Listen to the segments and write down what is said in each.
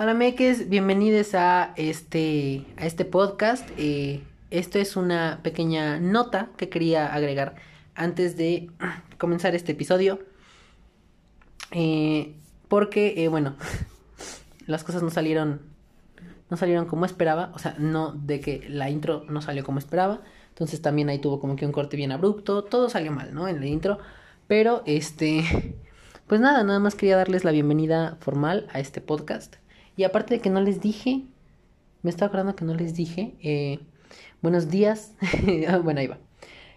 Hola Meques, bienvenidos a este, a este podcast. Eh, esto es una pequeña nota que quería agregar antes de comenzar este episodio. Eh, porque, eh, bueno, las cosas no salieron, no salieron como esperaba. O sea, no de que la intro no salió como esperaba. Entonces también ahí tuvo como que un corte bien abrupto. Todo salió mal, ¿no? En la intro. Pero, este, pues nada, nada más quería darles la bienvenida formal a este podcast. Y aparte de que no les dije, me estaba acordando que no les dije, eh, buenos días, ah, bueno, ahí va.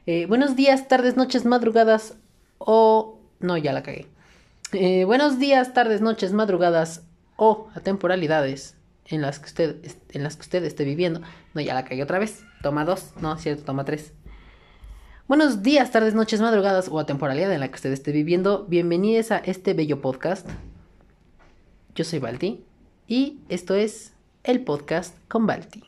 Eh, buenos días, tardes, noches, madrugadas o... No, ya la cagué. Eh, buenos días, tardes, noches, madrugadas o atemporalidades en las que usted, en las que usted esté viviendo. No, ya la cagué otra vez. Toma dos, no, cierto, toma tres. Buenos días, tardes, noches, madrugadas o atemporalidad en la que usted esté viviendo. Bienvenidos a este bello podcast. Yo soy Balti y esto es el podcast con Balti.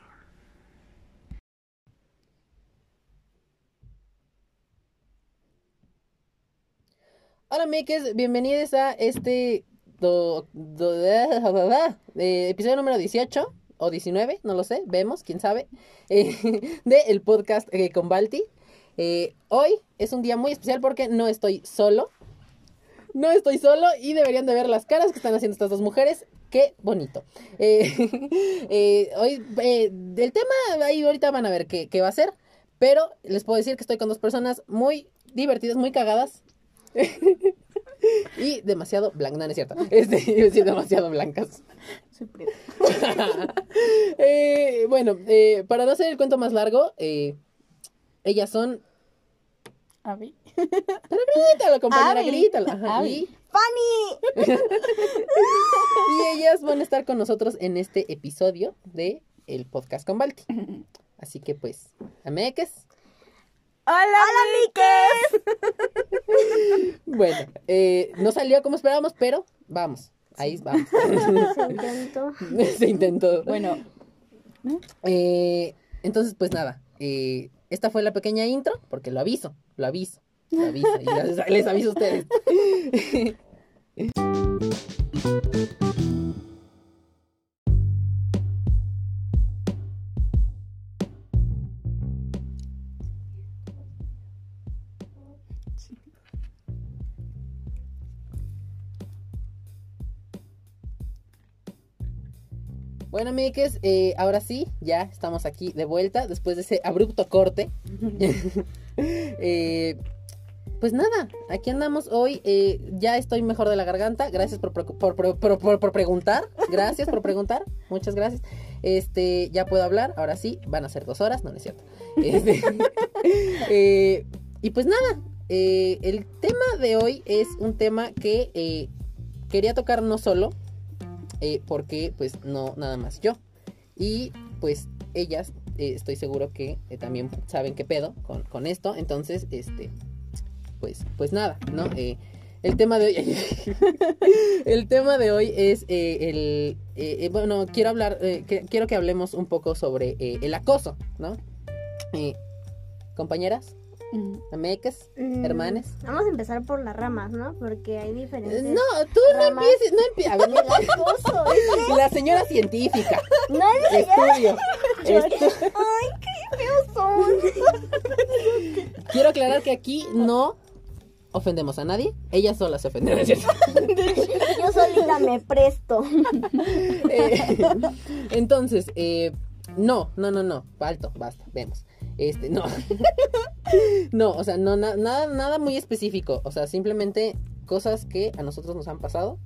Hola, Mikes, bienvenidos a este episodio número 18 o 19, no lo sé, vemos, quién sabe, eh, de el podcast eh, con Balti. Eh, hoy es un día muy especial porque no estoy solo. No estoy solo y deberían de ver las caras que están haciendo estas dos mujeres. Qué bonito. Eh, eh, hoy, eh, el tema ahí ahorita van a ver qué, qué va a ser. Pero les puedo decir que estoy con dos personas muy divertidas, muy cagadas. y demasiado blancas. No, no es cierto. Este, iba a decir demasiado blancas. Eh, bueno, para no hacer el cuento más largo, ellas son. Avi. Grítalo, compañera, Abby. grítalo. Ajá, Abby. y- ¡Fanny! Y ellas van a estar con nosotros en este episodio de el podcast con Balti. Así que pues, ameques. ¡Hola, Miques! Bueno, eh, no salió como esperábamos, pero vamos. Ahí vamos. Se intentó. Bueno, Eh, entonces, pues nada. eh, esta fue la pequeña intro, porque lo aviso, lo aviso, Y les aviso a ustedes. Bueno, amigues, eh, ahora sí, ya estamos aquí de vuelta después de ese abrupto corte. Eh, pues nada, aquí andamos hoy. eh, ya estoy mejor de la garganta. Gracias por, por, por- por- preguntar. Gracias por preguntar. Muchas gracias. Este, ya puedo hablar. Ahora sí, van a ser dos horas. No, es cierto. Este, eh, y pues nada, eh, el tema de hoy es un tema que quería tocar no solo porque pues no nada más yo y pues ellas estoy seguro que también saben qué pedo con, con esto entonces este pues pues nada no Eh, el tema de hoy el tema de hoy es eh, el eh, eh, bueno quiero hablar eh, que- quiero que hablemos un poco sobre el acoso no Eh, compañeras amecas Mm, hermanes Vamos a empezar por las ramas, ¿no? Porque hay diferentes. no tú no empieces no empieces a ver, acoso. la señora científica No es estudio Estu- Ay, qué feos son. Quiero aclarar que aquí no ofendemos a nadie. Ella sola se ofende, ¿no es cierto? Yo solita me presto. Eh, entonces, eh, no, no, no, no. Alto, basta, vemos. Este, no. no, o sea, no, na- nada, nada muy específico. O sea, simplemente cosas que a nosotros nos han pasado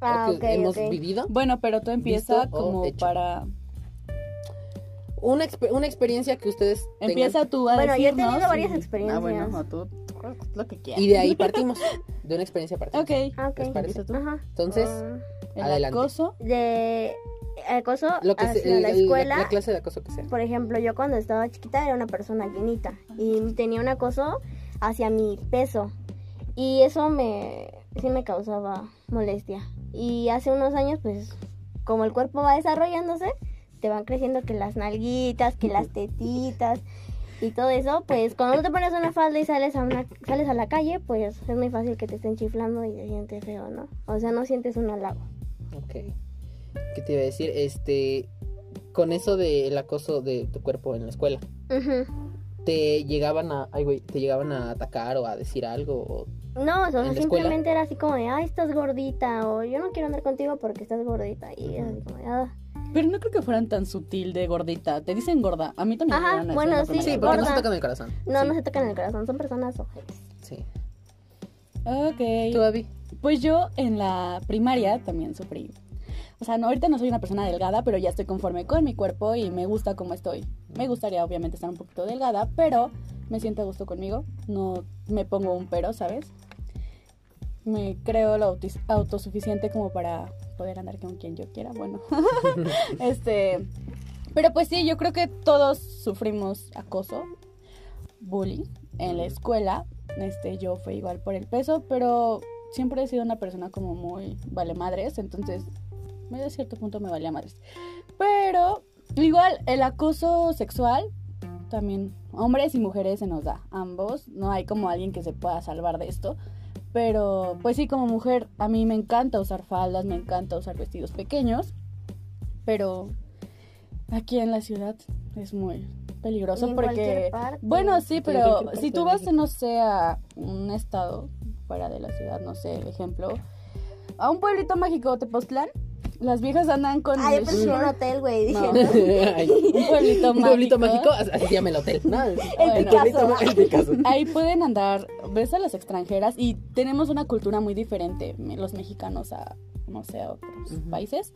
Ah, o que hemos vivido. bueno, pero tú empieza Visto o como hecho. para... Una, exper- una experiencia que ustedes tengan. Empieza tú a Bueno, yo he decirnos tenido varias y- experiencias. Ah, bueno, no, tú, tú lo que quieras. Y de ahí partimos. De una experiencia partimos. Ok. Ok. ¿Les parece? Ajá. Entonces, El Adelante. acoso. de acoso lo que se- hacia el- la el- escuela. la clase de acoso que sea. Por ejemplo, yo cuando estaba chiquita era una persona llenita y tenía un acoso hacia mi peso y eso me sí me causaba molestia. Y hace unos años, pues, como el cuerpo va desarrollándose, te van creciendo que las nalguitas, que las tetitas y todo eso, pues cuando te pones una falda y sales a una sales a la calle, pues es muy fácil que te estén chiflando y te sientes feo, ¿no? O sea, no sientes un halago. Ok. ¿Qué te iba a decir? Este, con eso del acoso de tu cuerpo en la escuela, Ujú. ¿te llegaban a, ay, güey, te llegaban a atacar o a decir algo? o- No, o sea, ¿En la simplemente era así como de, ay, estás gordita, o yo no quiero andar contigo porque estás gordita. Y era así como de, ah. Pero no creo que fueran tan sutil de gordita. Te dicen gorda. A mí también me Ajá, llegaron a bueno, decir la sí, Sí, porque no se gorda. tocan el corazón. No, no se tocan el corazón, son personas ojetes. Sí. Ok. ¿Tú, Abby? Pues yo en la primaria también sufrí. O sea, no, ahorita no soy una persona delgada, pero ya estoy conforme con mi cuerpo y me gusta como estoy. Me gustaría obviamente estar un poquito delgada, pero me siento a gusto conmigo. No me pongo un pero, ¿sabes? Me creo lo autis- autosuficiente como para poder andar con quien yo quiera. Bueno, este. Pero pues sí, yo creo que todos sufrimos acoso, bullying en la escuela. Este, yo fui igual por el peso, pero siempre he sido una persona como muy vale madres, entonces de cierto punto me valía madres. Pero igual el acoso sexual también hombres y mujeres se nos da ambos, no hay como alguien que se pueda salvar de esto. Pero pues sí, como mujer a mí me encanta usar faldas, me encanta usar vestidos pequeños, pero aquí en la ciudad es muy peligroso porque parte. bueno, sí, pero si tú vas, no sé, a un estado fuera de la ciudad, no sé, ejemplo, a un pueblito mágico, Tepoztlán, las viejas andan con Ah, yo pensé un hotel, güey. Dije. Ay, un pueblito Un pueblito mágico. mágico, así se llama el hotel. ¿no? El, Picasso. pueblito ma- el Picasso. Ahí pueden andar, ves a las extranjeras y tenemos una cultura muy diferente, los mexicanos a, no sé, a otros países.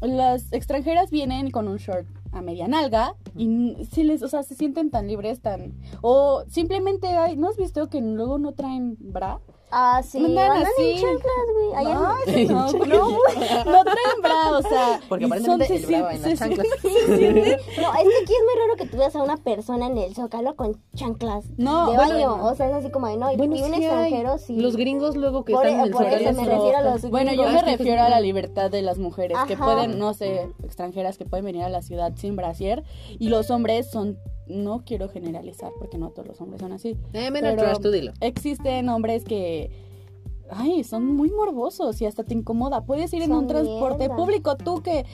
Las extranjeras vienen con un short a media nalga y si les, o sea, se sienten tan libres, tan... O simplemente hay, ¿no has visto que luego no traen bra? Ah, sí. Andan Andan así. en chanclas, güey. Allá No, en- eso no, no, no traen bra, o sea... Porque aparentemente son- el se bra va sien- en las chanclas. se sienten- No, es que aquí es muy raro que tú veas a una persona en el zócalo con chanclas No, de bueno, baño. O sea, es así como de no. Y, Bueno, y un sí hay. extranjero sí. Los gringos luego que Por están e- en el por eso Zócalo me son- refiero a los Bueno, yo me refiero a la libertad de las mujeres que pueden, no sé, extranjeras que pueden venir a la ciudad sin brasier y los hombres son, no quiero generalizar porque no todos los hombres son así. Eh, menos Pero trash, tú dilo. Existen hombres que, ay, son muy morbosos y hasta te incomoda. Puedes ir en un transporte mierda. público, tú que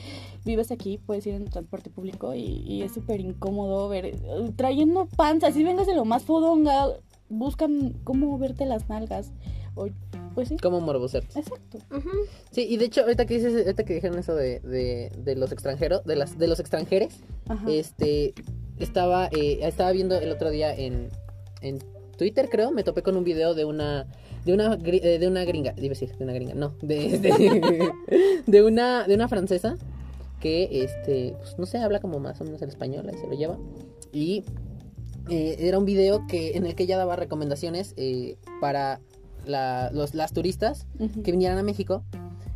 vives aquí, puedes ir en un transporte público y, y es súper incómodo ver, eh, trayendo panza, si vengas de lo más fodonga, buscan cómo verte las nalgas. O, pues sí, Como morboser. exacto. Sí, y de hecho, ahorita que dices, ahorita que dijeron eso de, de, de los extranjeros, de las, de los extranjeros, Ajá. este, estaba, eh, estaba viendo el otro día en, en Twitter, creo, me topé con un video de una, de una, eh, de una gringa, iba a decir, de una gringa, no, de, de, de una, de una francesa que, este, pues, no sé, habla como más o menos el español, ahí se lo lleva, y eh, era un video que, en el que ella daba recomendaciones eh, para la, los, las turistas que vinieran a México,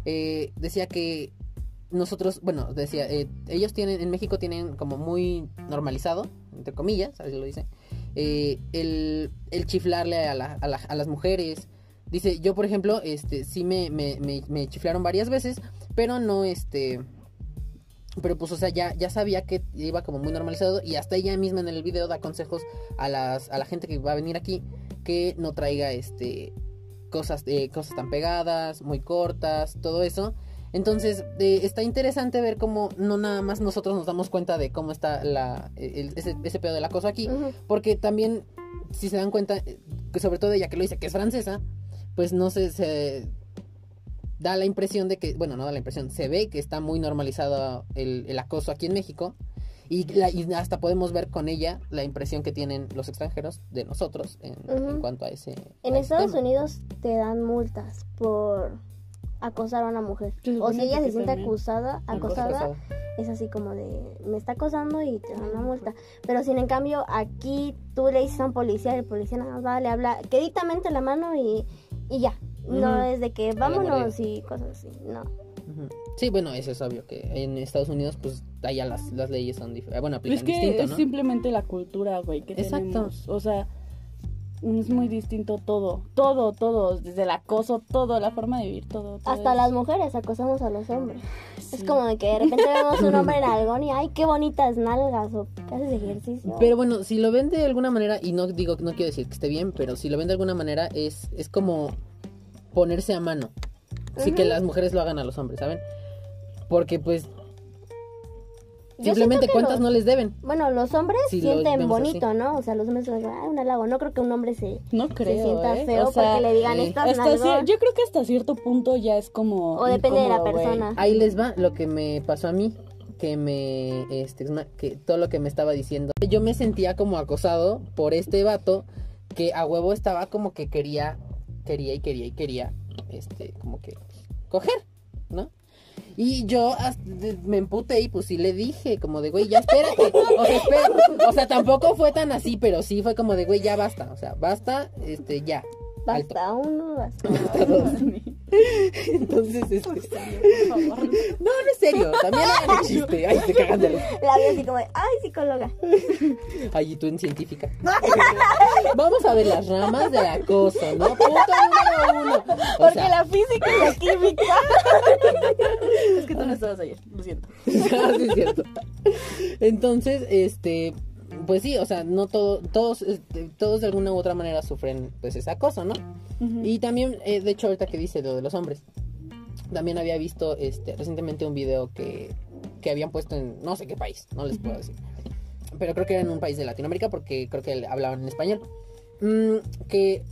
eh, decía que nosotros, bueno, decía, eh, ellos tienen, en México tienen como muy normalizado, entre comillas, así lo dice, eh, el, chiflarle a, la- a, la- a las mujeres. Dice, yo por ejemplo, este, sí me, me, me, me chiflaron varias veces, pero no, este, pero pues, o sea, ya, ya sabía que iba como muy normalizado y hasta ella misma en el video da consejos a, las, a la gente que va a venir aquí que no traiga, este, cosas, eh, cosas tan pegadas, muy cortas, todo eso. Entonces, eh, está interesante ver cómo no nada más nosotros nos damos cuenta de cómo está la, el- ese, ese pedo del acoso aquí, porque también, si se dan cuenta, eh, que sobre todo ella que lo dice que es francesa, pues no sé, se da la impresión de que, bueno, no da la impresión, se ve que está muy normalizado el, el acoso aquí en México. Y, la- y hasta podemos ver con ella la impresión que tienen los extranjeros de nosotros en, cuanto a ese. En Estados tema. Unidos te dan multas por acosar a una mujer. O si ella se siente también. acusada, acosada, Acosada. es así como de me está acosando y te dan una multa. Pero sin en cambio aquí tú le dices a un policía, el policía nada más va, le habla queditamente la mano y, y ya. No es de que vámonos y cosas así. No. Sí, bueno, eso es obvio que en Estados Unidos, pues allá las, las leyes son diferentes. Bueno, Pero aplican es que distinto, es simplemente la cultura, güey, que Exacto. tenemos. O sea, es muy distinto todo, todo, todo, desde el acoso, todo, la forma de vivir, todo. todo Hasta es- las mujeres acosamos a los hombres. Sí. Es como de que de repente vemos un hombre en algón y ay, qué bonitas nalgas o que haces ejercicio. Pero bueno, si lo ven de alguna manera, y no digo, no quiero decir que esté bien, pero si lo ven de alguna manera, es, es como ponerse a mano. Así que las mujeres lo hagan a los hombres, ¿saben? Porque pues simplemente cuántas los- no les deben. Bueno, los hombres sienten bonito, así. ¿no? O sea, los hombres son, ah, un halago. No creo que un hombre se, No se creo, sienta ¿eh? feo O sea, porque le digan eh, estas hasta yo creo que hasta cierto punto ya es como O depende de la persona. Ahí les va lo que me pasó a mí, que me, este, que todo lo que me estaba diciendo. Yo me sentía como acosado por este vato que a huevo estaba como que quería, quería y quería y quería, este, como que coger, ¿no? Y yo me emputé y pues sí le dije, como de, güey, ya espérate. O sea, espérate. O sea, tampoco fue tan así, pero sí fue como de, güey, ya basta. O sea, basta, este, ya. Alto. Basta uno, basta. Basta dos. Entonces, este... Por favor. No, no es serio. También hagan el chiste. Ay, se cagan de la... La veo así como, de, ay, psicóloga. Ay, y tú en científica. Vamos a ver las ramas del acoso, ¿no? Punto número uno. O Porque sea, la física y la química. es que tú no estabas ayer, lo siento. sí es cierto. Entonces, este, pues sí, o sea, no todo, todos, este, todos de alguna u otra manera sufren, pues, ese acoso, ¿no? Y también, eh, de hecho, ahorita que dice lo de los hombres, también había visto, este, recientemente un video que, que habían puesto en no sé qué país, no les puedo decir. Pero creo que era en un país de Latinoamérica porque creo que hablaban en español. Mm, que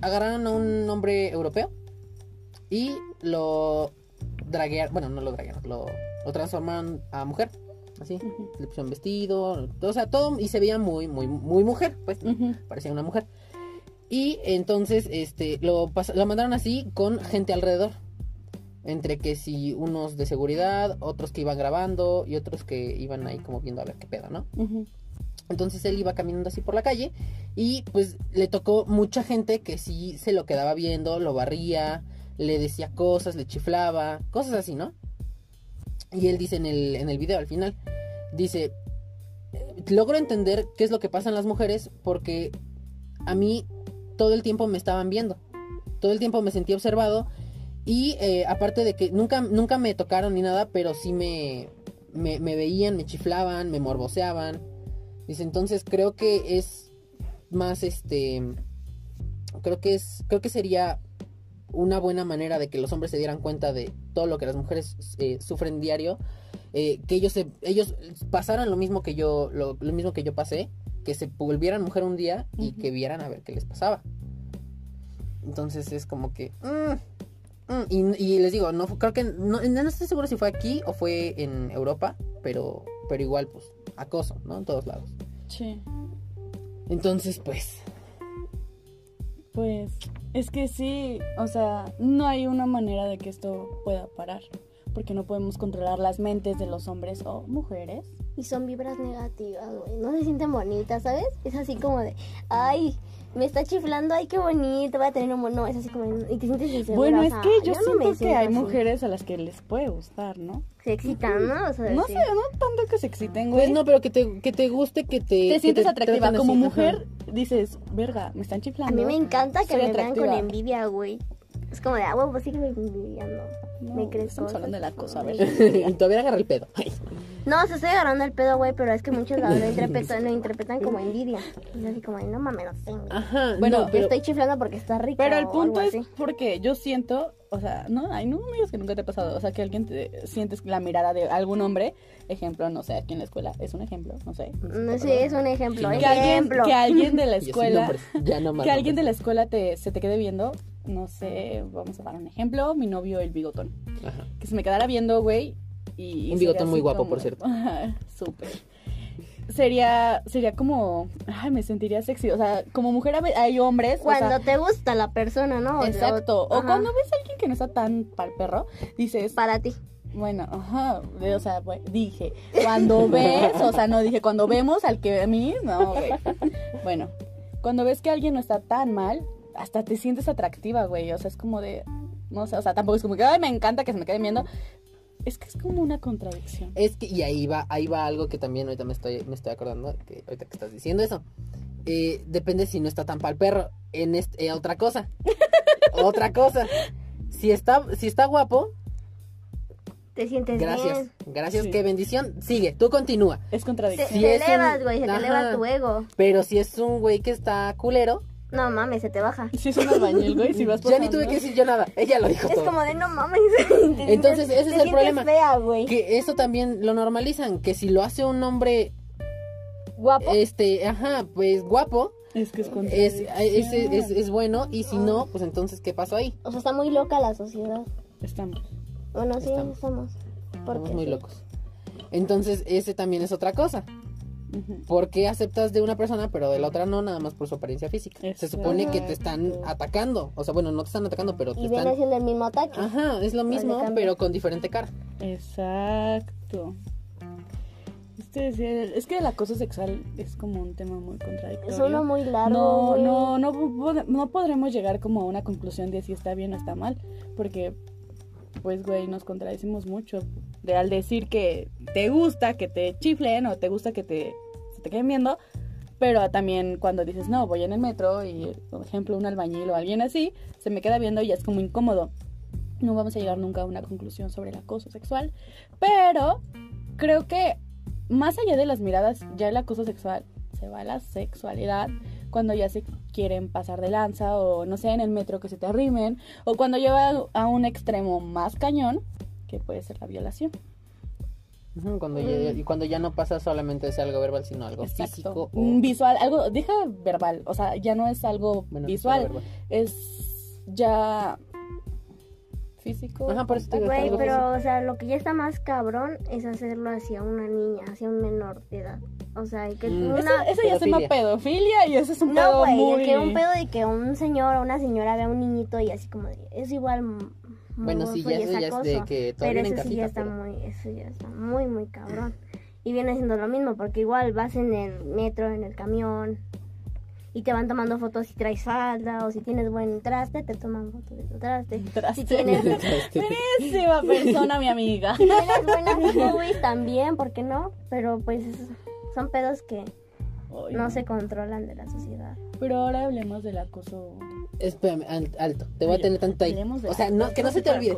agarraron a un hombre europeo y lo draguearon, bueno, no lo draguearon, lo, lo transformaron a mujer. Así, le pusieron vestido, o sea, todo, y se veía muy, muy, muy mujer, pues, parecía una mujer. Y entonces, este, lo, lo mandaron así con gente alrededor. Entre que si unos de seguridad, otros que iban grabando y otros que iban ahí como viendo a ver qué pedo, ¿no? Entonces él iba caminando así por la calle y pues le tocó mucha gente que sí se lo quedaba viendo, lo barría, le decía cosas, le chiflaba, cosas así, ¿no? Y él dice en el, en el video al final, dice, "Eh, logro entender qué es lo que pasa en las mujeres porque a mí todo el tiempo me estaban viendo, todo el tiempo me sentí observado y eh, aparte de que nunca, nunca me tocaron ni nada, pero sí me, me, me veían, me chiflaban, me morboseaban. Dice, entonces creo que es más este. Creo que es. Creo que sería una buena manera de que los hombres se dieran cuenta de todo lo que las mujeres eh, sufren diario. eh, que ellos se, ellos pasaran lo mismo que yo. Lo, lo mismo que yo pasé. Que se volvieran mujer un día y que vieran a ver qué les pasaba. Entonces es como que. mm, mm, y, y les digo, no creo que. No, no estoy seguro si fue aquí o fue en Europa. Pero. Pero igual, pues. Acoso, ¿no? En todos lados. Sí. Entonces, pues. Pues es que sí, o sea, no hay una manera de que esto pueda parar, porque no podemos controlar las mentes de los hombres o mujeres. Y son vibras negativas, güey. No se sienten bonitas, ¿sabes? Es así como de, ay, me está chiflando, ay, qué bonito, voy a tener un mono. Es así como, y te sientes insegura. bueno, o es sea, que yo, no siento que hay así. mujeres a las que les puede gustar, ¿no? Se excitan, ¿no? O sea, No sí. sé, no tanto que se exciten, güey. Pues no, pero que te, que te guste, que te. te sientes atractiva como así, mujer, dices, verga, me están A chiflando. mí me encanta que Soy me vean con envidia, güey. Es como de, ah, huevo, sígueme envidiando. No, me crees estamos cosas. hablando de la cosa, a ver. y todavía agarra el pedo. Ay. No, se estoy agarrando el pedo, güey, pero es que muchos lo, interpretan, lo interpretan como envidia. Y es así como, de, no mames, no sé. güey. Ajá. Bueno, no, Te pero. estoy chiflando porque está rico. Pero el punto es así. porque yo siento, o sea, no, ay, no me digas que nunca te ha pasado, o sea, que alguien te sientes la mirada de algún hombre, ejemplo, no sé, aquí en la escuela, es un ejemplo, no sé. No sé, es un ejemplo. Sí, Que alguien, ejemplo. que alguien de la escuela, nombres, ya no más que alguien de la escuela te, se te quede viendo, no sé, vamos a dar un ejemplo, mi novio el bigotón, Ajá. que se me quedara viendo, güey, y... Un bigotón muy guapo, como- por cierto. Ajá, Súper. Sería, sería como, ay, me sentiría sexy, o sea, como mujer hay hombres, o sea, Cuando te gusta la persona, ¿no? Exacto. O cuando ves a alguien que no está tan pal perro, dices, Para ti. bueno, ajá, o sea, pues, dije, cuando ves, o sea, no dije, cuando vemos al que a mí, no, güey. Bueno, cuando ves que alguien no está tan mal, hasta te sientes atractiva, güey. O sea, es como de, no sé, o sea, tampoco es como que, ay, me encanta que se me queden viendo. Es que es como una contradicción. Es que, y ahí va, ahí va algo que también ahorita me estoy, me estoy acordando, que ahorita que estás diciendo eso. Eh, depende si no está tan pal perro. En este, eh, otra cosa. otra cosa. Si está, si está guapo, Te sientes gracias. bien. Gracias, Sí. qué bendición. Sigue, tú continúa. Es contradicción. Si te es un- elevas, güey, se te eleva tu ego. Pero si es un güey que está culero, No mames, se te baja. Si es un albañil, güey, si vas Ya ni tuve que decir yo nada. Ella lo dijo Es todo. como de no mames. Te Entonces, sientes- ese es te el sientes problema. fea, güey. Que eso también lo normalizan. Que si lo hace un hombre, Guapo. este, ajá, pues guapo, Es que es es, es, es, es- es bueno. Y si no, pues entonces, ¿qué pasó ahí? O sea, está muy loca la sociedad. Estamos. Bueno, sí, Estamos. estamos. ¿Por Estamos muy Sí. locos. Entonces, ese también es otra cosa. Ujú. ¿Por qué aceptas de una persona pero de la otra no, nada más por su apariencia física? Se supone que te están atacando. O sea, bueno, no te están atacando, pero te Y viene están... siendo el mismo ataque. Ajá, es lo mismo, pero con diferente cara. Exacto. Este es, que el acoso sexual es como un tema muy contradictorio. Es uno muy largo. no, no, no, no podremos llegar como a una conclusión de si está bien o está mal, porque, pues, güey, nos contradecimos mucho. De al decir que te gusta que te chiflen o te gusta que te, te queden viendo, pero también cuando dices, no, voy en el metro y, por ejemplo, un albañil o alguien así, se me queda viendo y es como incómodo. No vamos a llegar nunca a una conclusión sobre el acoso sexual, pero creo que más allá de las miradas, ya el acoso sexual se va a la sexualidad cuando ya se quieren pasar de lanza o no sé, en el metro que se te arrimen o cuando lleva a un extremo más cañón que puede ser la violación. Cuando ya, y cuando ya no pasa solamente es algo verbal, sino algo Exacto. físico. o- Mm, Visual, algo, deja verbal, o sea, ya no es algo bueno, visual, es ya físico. Ajá, por eso te digo, Güey, pero, o sea, lo que ya está más cabrón es hacerlo hacia una niña, hacia un menor de edad. O sea, y que Mm. una... Eso, eso ya se llama Pedofilia. y eso es un No, pedo güey, muy... que un pedo de que un señor o una señora vea a un niñito y así como de, es igual Bueno, sí, ya eso ya es de que todo pero en eso sí ya casita, está pero- muy, eso ya está muy, muy cabrón. Y viene siendo lo mismo, porque igual vas en el metro, en el camión, y te van tomando fotos si traes falda, o si tienes buen traste, te toman fotos de tu traste. Traste. Si tienes, Buenísima persona, mi amiga. si tienes buenas boobies también, ¿por qué no? Pero pues son pedos que Ay, no se controlan de la sociedad. Pero ahora hablemos del acoso. Espérame, al- alto. Te voy a tener tanto ahí. O sea, no, que no se te olvide.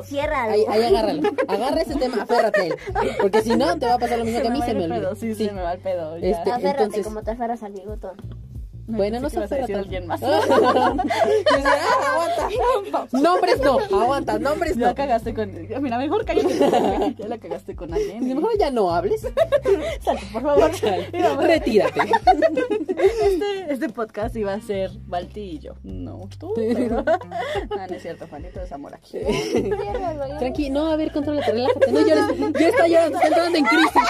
Ahí, ahí agárralo. Agarra ese tema, aférrate a él. Porque si no, te va a pasar lo mismo que a mí, se me olvida. pedo, sí, Sí. se me va el pedo. ya. Este- Aférrate entonces- como te aferras al bigotón. Bueno, no se ibas a alguien más. "Ah, aguanta. Nombres no, aguanta, nombres Ya no. cagaste con. Mira, mejor cállate. ya la cagaste con alguien. Mejor ya no hables. Salte, por favor. Retírate. este, este podcast iba a ser Balti y yo. No, tú, pero. No, no es cierto, Juanito, es amor aquí. Ya. Tranqui, no, a ver, contrólate, relájate. No llores. Ya está llorando, está entrando en crisis.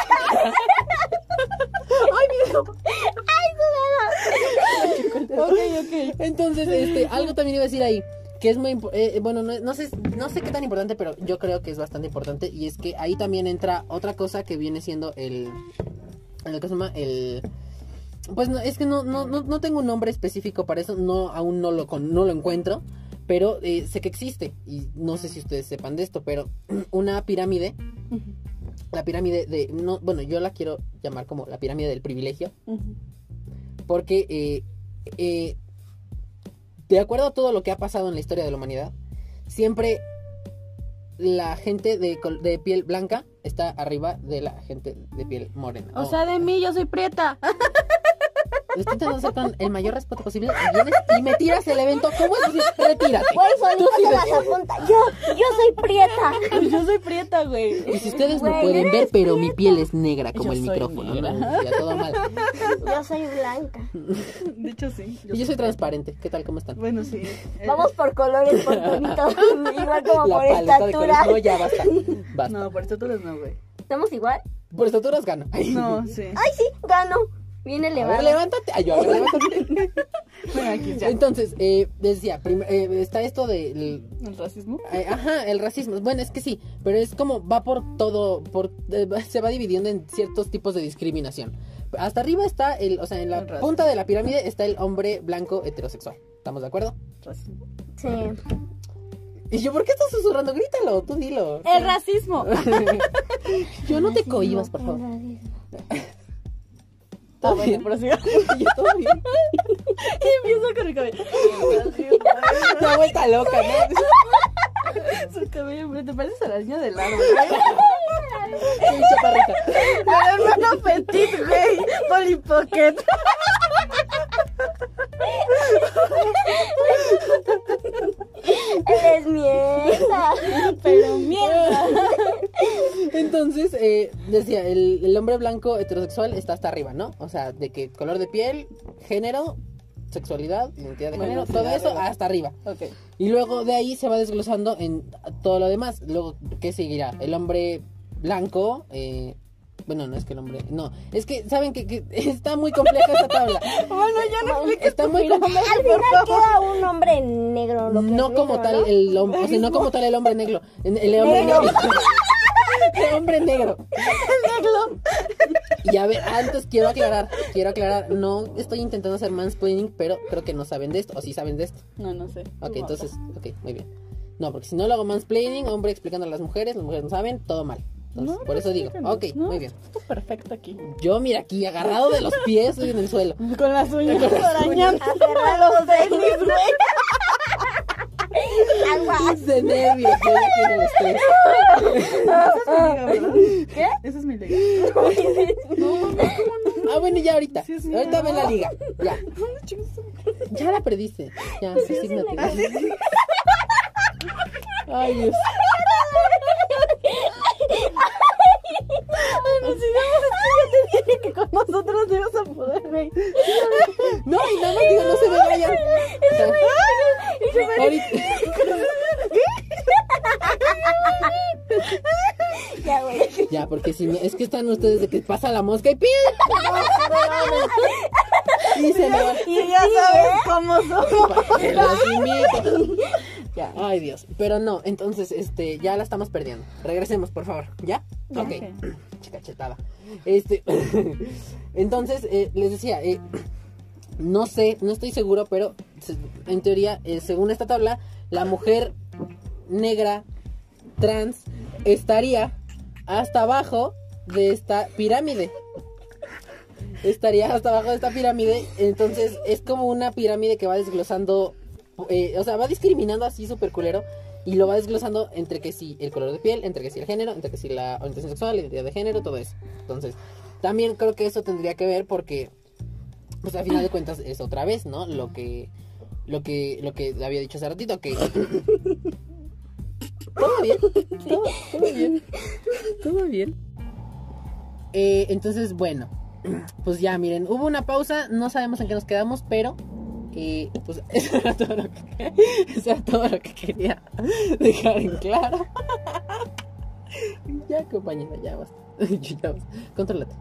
Ok, ok. Entonces, este, algo también iba a decir ahí. Que es muy eh, bueno, no, sé, qué tan importante, pero yo creo que es bastante importante. Y es que ahí también entra otra cosa que viene siendo el. Lo que se llama el. Pues no, es que no, no, no, tengo un nombre específico para eso, no, aún no lo, no lo encuentro, pero eh, sé que existe, y no sé si ustedes sepan de esto, pero una pirámide, la pirámide de, no, bueno, yo la quiero llamar como la pirámide del privilegio, porque eh, eh, de acuerdo a todo lo que ha pasado en la historia de la humanidad, siempre la gente de, de piel blanca está arriba de la gente de piel morena. O sea, de mí, yo soy prieta. Lo estoy intentando hacer con el mayor respeto posible y vienes y me tiras el evento. ¿Cómo es posible? Retírate. Güey, solito sí te ves. las apunta. Yo, yo soy prieta. Yo soy prieta, güey. Y si ustedes no pueden ver, pero mi piel es negra como Yo el micrófono. negra. ¿no? Ya todo mal. Yo soy blanca. De hecho, sí. Y yo soy transparente. ¿Qué tal? ¿Cómo están? Bueno, sí. Vamos por colores, por tonitos. Igual como La por paleta de estatura. colores. No, ya basta. Basta. No, por estaturas no, güey. ¿Estamos igual? Por estaturas gano. Ay, No, sí. Ay, sí, gano. A ver, elevado. levántate. Ay, yo, a ver, levántate. Bueno, aquí ya. Entonces, eh, decía, eh, está esto del ¿El racismo? Eh, Ajá, el racismo. Bueno, es que sí, pero es como va por todo, por eh, se va dividiendo en ciertos tipos de discriminación. Hasta arriba está el, o sea, en la El racismo. punta de la pirámide está el hombre blanco heterosexual. ¿Estamos de acuerdo? Racismo. Sí. Y yo, ¿por qué estás susurrando? Grítalo, tú dilo. El racismo. Yo no te cohibas, por favor. Ah, ¿Todo bien? prosiga. Yo, todo bien. Y empiezo con el cabello. Una vuelta loca, ¿no? Su cabello, pero te pareces a la niña del árbol. Soy chaparrita. El hermano petit, güey. Polly Pocket. Él es mierda. Pero mierda. Entonces, eh, decía, el, el hombre blanco heterosexual está hasta arriba, ¿no? O sea, de que color de piel, género, sexualidad, identidad de género, todo eso hasta arriba. Ok. Y luego de ahí se va desglosando en todo lo demás. Luego, ¿qué seguirá? El hombre blanco, eh, bueno, no es que el hombre, no, es que, ¿saben que, que está muy compleja esta tabla? Bueno, ya no expliques Está muy pirámide, Al final queda un hombre negro. Lo que No es como negro, tal ¿no? el hombre, o sea, no como tal el hombre negro, el, el hombre Negro. negro. El hombre negro. Y a ver, antes quiero aclarar, quiero aclarar, no estoy intentando hacer mansplaining, pero creo que no saben de esto, o sí saben de esto. No, no sé. Ok, entonces, ok, muy bien. No, porque si no lo hago mansplaining, hombre explicando a las mujeres, las mujeres no saben, todo mal. Entonces, No, por eso digo, ok, no, muy bien. Está perfecto aquí. Yo, mira, aquí agarrado de los pies y en el suelo. Con las uñas arañando. Aferrados de mis güey. Agua. De nervios, yo ya el estrés. ¿Qué? Esa es mi liga. Ah, bueno, ya ahorita. Sí, sí, ahorita no. ve la liga. Ya. Ya la perdiste. Ya, resígnate. Ay, Dios. Bueno, sigamos. Que ya te dije que con nosotros no ibas a poder reír. No, y nada más digo, no se me vayan. Ahorita. Ya, güey. Ya, porque si me- es que están ustedes de que pasa la mosca y pide. Y se me va. Y ya sabes cómo somos. Ya, ay Dios. Pero no, entonces, este, ya la estamos perdiendo. Regresemos, por favor. ¿Ya? Ya, Ok. Chica chetada. Este. entonces, eh, les decía, eh, no sé, no estoy seguro, pero en teoría, eh, según esta tabla, la mujer negra trans estaría hasta abajo de esta pirámide. Estaría hasta abajo de esta pirámide. Entonces es como una pirámide que va desglosando. o sea, va discriminando así súper culero. Y lo va desglosando entre que sí el color de piel, entre que sí el género, entre que sí la orientación sexual, la identidad de género, todo eso. Entonces, también creo que eso tendría que ver porque, pues al final de cuentas es otra vez, ¿no? Lo que, lo que, lo que había dicho hace ratito, que todo bien, todo, todo bien, todo bien. Eh, entonces, bueno, pues ya miren, hubo una pausa, no sabemos en qué nos quedamos, pero eh, pues eso era todo lo que, eso era todo lo que quería dejar en claro. ya, compañera, ya basta. ya basta. Contrólate.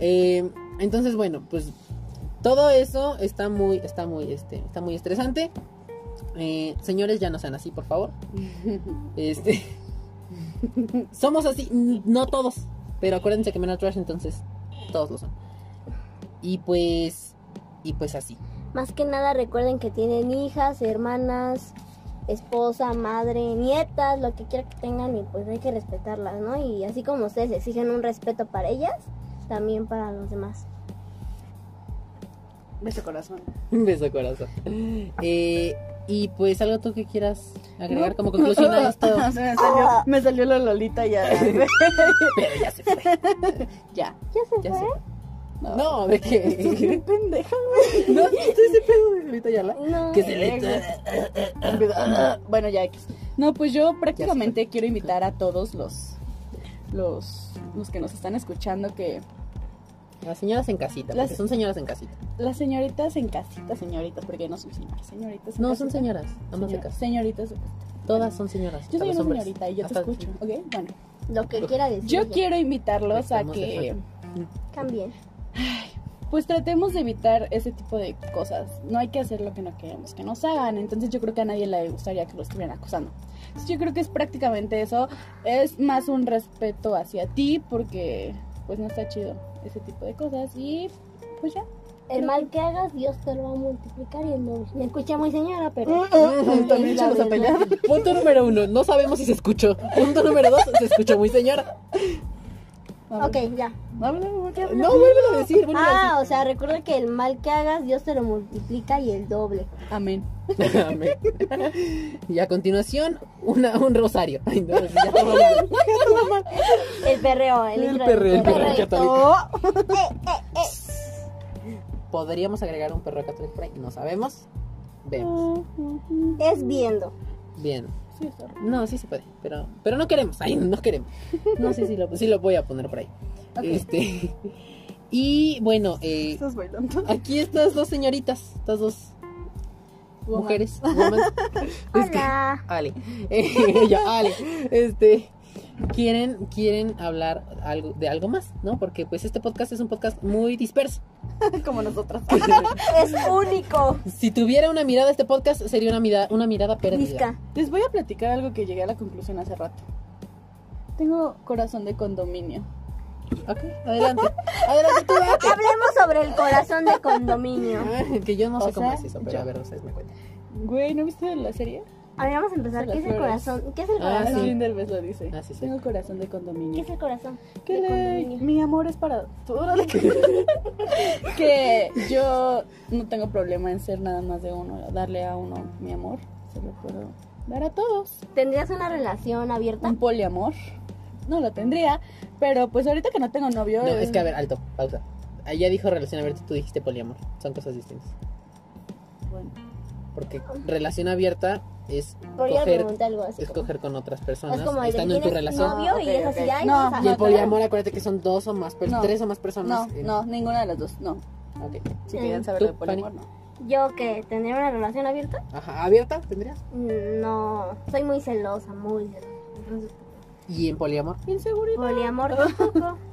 Eh, entonces, bueno, pues todo eso está muy, está muy, este, está muy estresante. Eh, señores, ya no sean así, por favor. Este, somos así, no todos, pero acuérdense que Men are Trash, entonces todos lo son. Y pues, y pues así. Más que nada recuerden que tienen hijas, hermanas, esposa, madre, nietas, lo que quiera que tengan y pues hay que respetarlas, ¿no? Y así como ustedes exigen un respeto para ellas, también para los demás. Beso corazón. Beso, corazón. Eh, y pues algo tú que quieras agregar No. como conclusión a esto. Se me, salió, me salió la Lolita ya. Pero ya se fue. ya. ¿Ya se Ya fue? se fue. No, de Qué que. pendeja, No, ¿viste ese pedo de Lolita Ayala? No. Que se le. Bueno, ya X. No, pues yo prácticamente quiero invitar a todos los los los que nos están escuchando que Las señoras en casita, Las- son señoras en casita. las señoritas en casita, señoritas, porque no son señoras, señoritas. en No, son señoras, amas de casa. Señoritas de. Todas son señoras. Yo soy una hombres. señorita y yo te escucho, ¿ok? Bueno, Lo que quiera decir. yo quiero invitarlos a Estamos de que acuerdo. También. pues tratemos de evitar ese tipo de cosas. No hay que hacer lo que no queremos que nos hagan. Entonces yo creo que a nadie le gustaría que lo estuvieran acosando. Entonces yo creo que es prácticamente eso. Es más un respeto hacia ti porque pues no está chido ese tipo de cosas. Y pues ya. El mal que hagas, Dios te lo va a multiplicar y el doble. Me escuché muy señora, pero. También Es la échalos a verdad. pelear. Punto número uno, no sabemos si se escuchó. Punto número dos, se escuchó muy señora. Ok, ya. No, vuélvelo a decir, a Ah, o sea, recuerda que el mal que hagas, Dios te lo multiplica y el doble. Amén. Amén. Y a continuación, una, un rosario. Ay, no, ya todo mal. El perreo, el, El perreo, el perreo perreo. católico. podríamos agregar un perro católico por ahí. No sabemos. Vemos. Es viendo. Bien. Sí, está raro. No, sí se puede, pero, pero no queremos. Ay, no queremos. No sé si lo, sí lo voy a poner por ahí. Este. Y bueno, eh, Estás bailando. aquí estas dos señoritas, estas dos Woman. mujeres. woman. Hola. Ale. Eh, ella, Ale. Este. Quieren, quieren hablar algo, de algo más, ¿no? Porque pues este podcast es un podcast muy disperso. Como nosotras. Es único. Si tuviera una mirada este podcast, sería una mirada, una mirada perdida. Disca. Les voy a platicar algo que llegué a la conclusión hace rato. Tengo corazón de condominio. Ok, adelante. Adelante tú, date. Hablemos sobre el corazón de condominio. Que yo no sé O cómo sea, es eso, pero yo- a ver, ustedes me cuentan. Güey, ¿no viste la serie? A ver, vamos a empezar. ¿Qué es el corazón? ¿Qué es el Ah, corazón? sí. Así Derbez lo dice. Ah, sí, sí. Tengo corazón de ¿Qué condominio. es el corazón? Que de le- mi amor es para tú. órale. que yo no tengo problema en ser nada más de uno, darle a uno mi amor. Se lo puedo dar a todos. ¿Tendrías una relación abierta? Un poliamor. No lo tendría, pero pues ahorita que no tengo novio. No, es que a ver, alto, pausa. Ella dijo relación abierta, tú dijiste poliamor. Son cosas distintas. bueno, Porque relación abierta es coger, pregunté algo así. es como- coger con otras personas Es como estando en tu relación. novio y es así, ay, No, Y el poliamor, acuérdate que son dos o más, No. tres o más no, personas. no, ninguna de las dos, no. Si Mm. quieren saber ¿Tú, de poliamor, no. ¿Yo que ¿Tendría una relación abierta? Ajá, ¿abierta tendrías? No, soy muy celosa, muy celosa. Entonces, ¿Y en poliamor? Inseguridad. poliamor tampoco.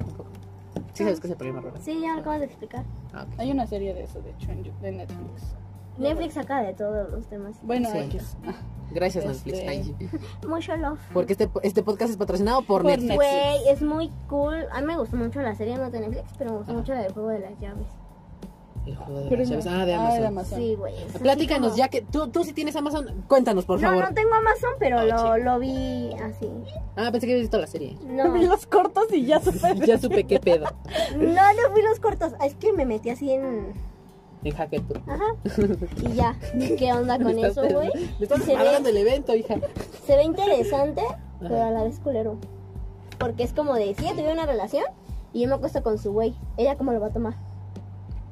Sí sabes que es el poliamor, ¿verdad? Sí, ya lo acabas de explicar. Ah. Hay una serie de eso, de hecho, en de Netflix. Netflix saca de todos los temas. Bueno, Sí. X. Ah, Gracias, Este- Netflix. Ay, Mucho love. porque este, este podcast es patrocinado por, Por Netflix. Güey, es muy cool. A mí me gustó mucho la serie, no de Netflix, pero me gustó mucho la del juego de las llaves. El juego de Pero las no- llaves. Ah, de ah, de Amazon. Sí, güey. así Platícanos, como- ya que tú, tú sí tienes Amazon, cuéntanos, por no, favor. no tengo Amazon, pero Oh, lo, lo vi así. Ah, pensé que habías visto la serie. No, Vi los cortos y ya supe. ya supe qué pedo. no, no vi los cortos. Es que me metí así en. En Hacker tú. Ajá. Y ya. ¿Qué onda con eso, güey? Se hablando ve, del evento, hija. se ve interesante, pero a la vez culero. Porque es como de, si ella tuviera una relación y yo me acuesto con su güey, ¿ella cómo lo va a tomar?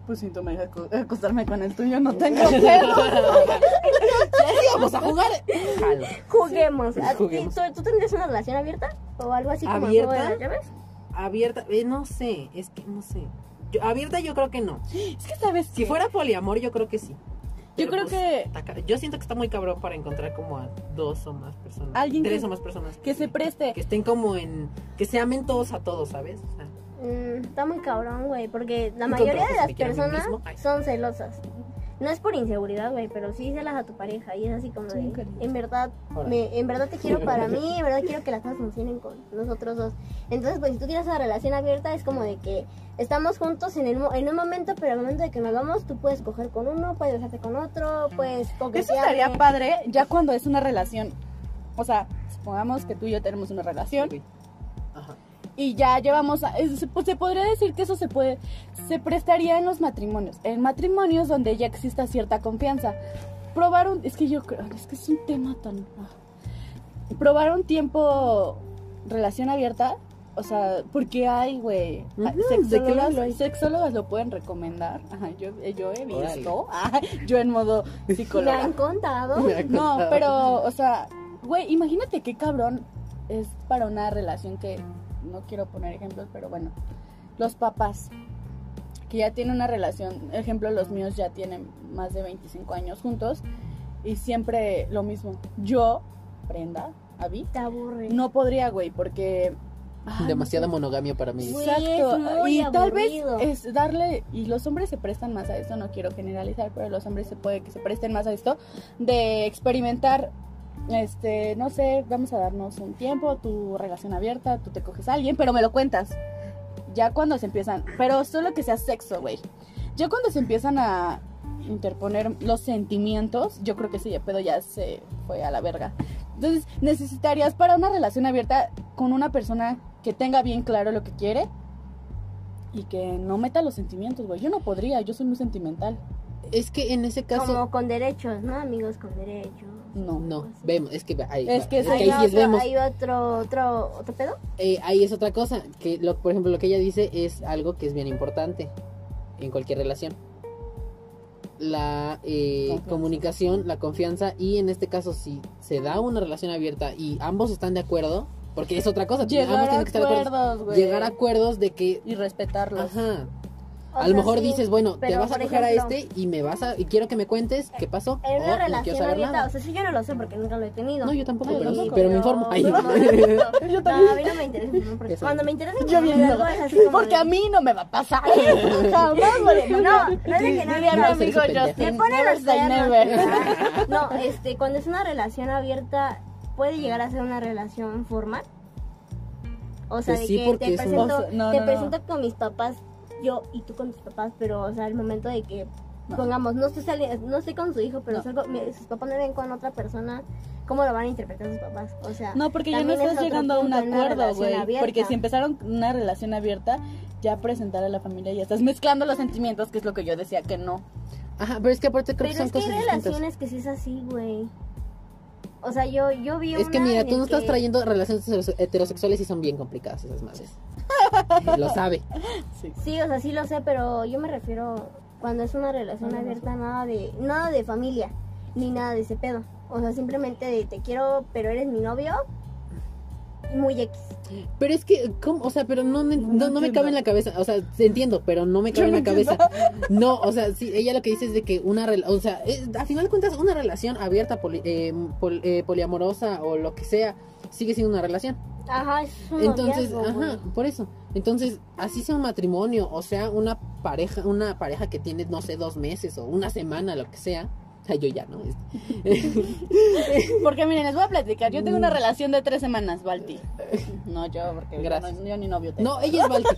Pues si tú me dejas co- acostarme con el tuyo, no tengo pedo. Vamos a jugar. Jalo. Juguemos. ¿A- Juguemos. ¿Tú, tú tendrías una relación abierta? ¿O algo así como de ¿Abierta? las llaves? Abierta, eh, no sé, es que no sé. Yo, abierta yo creo que no. Es que sabes Si qué? fuera poliamor yo creo que sí. Yo creo pues, que Yo siento que está muy cabrón para encontrar como a dos o más personas. Alguien tres que- o más personas. que se preste. Que estén como en... Que se amen todos a todos, ¿sabes? O sea, Mm, está muy cabrón, güey, porque la mayoría de las personas son celosas. No es por inseguridad, güey, pero sí celas a tu pareja y es así como Sí, de, en verdad, me, en verdad te quiero para mí, en verdad quiero que las cosas funcionen con nosotros dos. Entonces, pues si tú tienes una relación abierta es como de que estamos juntos en, el, en un momento, pero al momento de que nos vamos, tú puedes coger con uno, puedes besarte con otro, puedes Eso estaría padre ya cuando es una relación. O sea, supongamos que tú y yo tenemos una relación güey. Y ya llevamos, a- es- pues, se podría decir que eso se puede, se prestaría en los matrimonios, en matrimonios donde ya exista cierta confianza. Probar un, es que yo creo, es que es un tema tan, ah. probar un tiempo relación abierta, o sea, porque hay, güey, Ujú, ah, ¿de qué sexólogas, lo pueden recomendar, Ajá, yo, yo he visto, ah, yo en modo Me psicóloga. han contado. Me No, pero, o sea, güey, imagínate qué cabrón es para una relación que no quiero poner ejemplos, pero bueno, los papás que ya tienen una relación, ejemplo, los míos ya tienen más de 25 años juntos y siempre lo mismo. Yo, Te aburre. no podría, güey, porque ay, Demasiada no sé. monogamia para mí. Exacto. muy y tal vez es darle y los hombres se prestan más a esto, no quiero generalizar, pero los hombres se puede que se presten más a esto de experimentar este, no sé, vamos a darnos un tiempo, tu relación abierta, tú te coges a alguien, pero me lo cuentas. Ya cuando se empiezan, pero solo que sea sexo, güey. Ya cuando se empiezan a interponer los sentimientos, yo creo que sí, pero ya se fue a la verga. Entonces, necesitarías para una relación abierta con una persona que tenga bien claro lo que quiere y que no meta los sentimientos, güey. Yo no podría, yo soy muy sentimental. Es que en ese caso... Como con derechos, ¿no? Amigos con derechos. No. No, vemos, es que, ahí, Es que es que ahí sí es vemos. hay otro, otro, otro pedo. Eh, ahí es otra cosa, que lo, por ejemplo lo que ella dice es algo que es bien importante en cualquier relación. la eh, comunicación, la confianza y en este caso si se da una relación abierta y ambos están de acuerdo, porque es otra cosa, ambos Llegar a tienen que estar de acuerdo. acuerdos, güey. Llegar a acuerdos de que Y respetarlos. Ajá. O a sea, lo mejor sí, dices, bueno, te vas a coger a ejemplo, este y me vas a y quiero que me cuentes qué pasó. En una no quiero relación saber abierta, nada. o sea, sí yo no lo sé porque nunca lo he tenido. No, yo tampoco, Yo pero, tampoco, pero me informo. Ay, Yo No, también. a mí no me interesa porque cuando me interesa Yo no. algo es así como Porque de- a mí no me va a pasar. Jamás. No, no es de que no Diría me mi va a amigo Justin. Me pone los. No, este, cuando es una relación abierta, puede llegar a ser una relación formal. O sea, Pues de sí, que te no, no, no. presento con mis papás, yo y tú con tus papás, pero, o sea, el momento de que, pongamos, no estoy, sali- no estoy con su hijo, pero No. salgo, mi- sus papás me ven con otra persona, ¿cómo lo van a interpretar sus papás? O sea, No, porque ya no es estás llegando a un acuerdo, güey. Porque si empezaron una relación abierta, ya presentar a la familia, ya estás mezclando los sentimientos, que es lo que yo decía que no. Ajá, pero es que aparte creo Pero que es son que hay cosas distintas. relaciones que sí es así, güey. O sea, yo, yo vi Es que una mira, en tú no estás que- trayendo relaciones heteros- heterosexuales y son bien complicadas esas madres. Lo sabe. Sí. Sí, o sea, sí lo sé, pero yo me refiero cuando es una relación abierta, nada de nada de familia, ni nada de ese pedo. O sea, simplemente de te quiero, pero eres mi novio. Muy X. Pero es que, ¿cómo? O sea, pero no, me- No, no, no no me cabe en la cabeza. O sea, te entiendo, pero no me Yo cabe en la cabeza. No, o sea, sí, ella lo que dice es de que una relación, o sea, es- a final de cuentas, una relación abierta, poli- eh, pol- eh, poliamorosa o lo que sea, sigue siendo una relación. Ajá, es un Entonces, noviazgo, ajá, güey. por eso. Entonces, así sea un matrimonio, o sea, una pareja, una pareja que tiene, no sé, dos meses o una semana, lo que sea. Ay, yo ya, ¿no? Este, Porque miren, les voy a platicar. Yo tengo una relación de tres semanas, Balti. No, yo, porque yo Gracias. no- yo ni novio tengo. No, ella es Balti.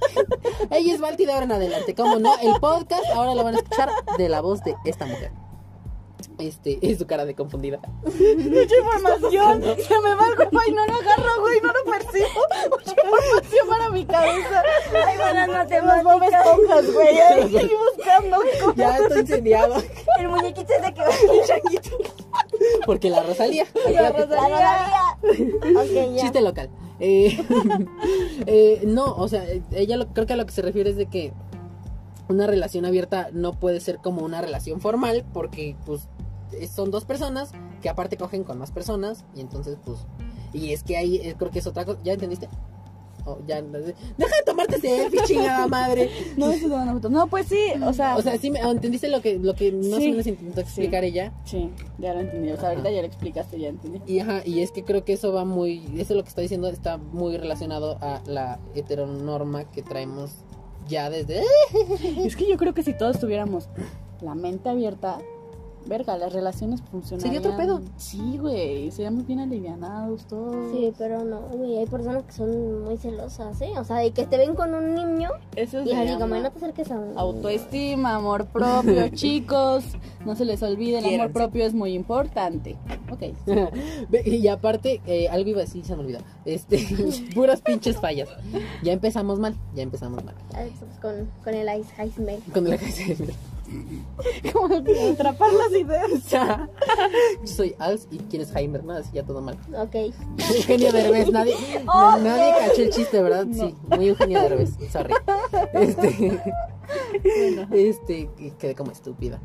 ella es Balti de ahora en adelante. ¿Cómo no? El podcast ahora lo van a escuchar de la voz de esta mujer. Este, es su cara de confundida. Mucha información. Se me va el wifi y no lo agarro, güey. No lo percibo. Mucha información para mi cabeza. Ay, buenas Las Bob Esponjas, güey. Ahí Estoy buscando. Ya estoy incendiado. El muñequito es de que Porque la Rosalía. La Rosalía. Ya. Chiste local. Eh, eh, no, o sea, ella lo- creo que a lo que se refiere es de que una relación abierta no puede ser como una relación formal porque pues es- son dos personas que aparte cogen con más personas y entonces pues y es que ahí eh, creo que es otra cosa, ¿ya entendiste? Oh, ya, deja de tomarte selfie, chingada madre. No, fotos. No, pues sí. O sea, O sea, sí, me- ¿entendiste lo que, lo que más Sí. o menos intentó explicar ella? sí, ya lo entendí. O sea, ahorita ya lo explicaste, ya entendí. Y, ajá, y es que creo que eso va muy, eso es lo que está diciendo, está muy relacionado a la heteronorma que traemos ya desde... Es que yo creo que si todos tuviéramos la mente abierta, verga, las relaciones funcionarían. Sería otro pedo. Sí, güey, seríamos bien alivianados todos. Sí, pero no, güey, hay personas que son muy celosas, ¿eh? O sea, de que te ven con un niño Eso y como, llama no te acerques a un... autoestima, amor propio, chicos. No se les olvide, el amor propio es muy importante. Ok. Y aparte, eh, algo iba a decir, se me olvidó. Este, puras pinches fallas. Ya empezamos mal, ya empezamos mal. Ah, pues, Con, con el ice, iceberg. Con la cabeza de Como que atrapar las ideas. Yo soy Als y quién es ¿no? Así ya todo mal. Ok. Eugenio Derbez, nadie, Oh, nadie cachó el chiste, ¿verdad? No. Sí, muy Eugenio Derbez, sorry. Este, este, que- quedé como estúpida.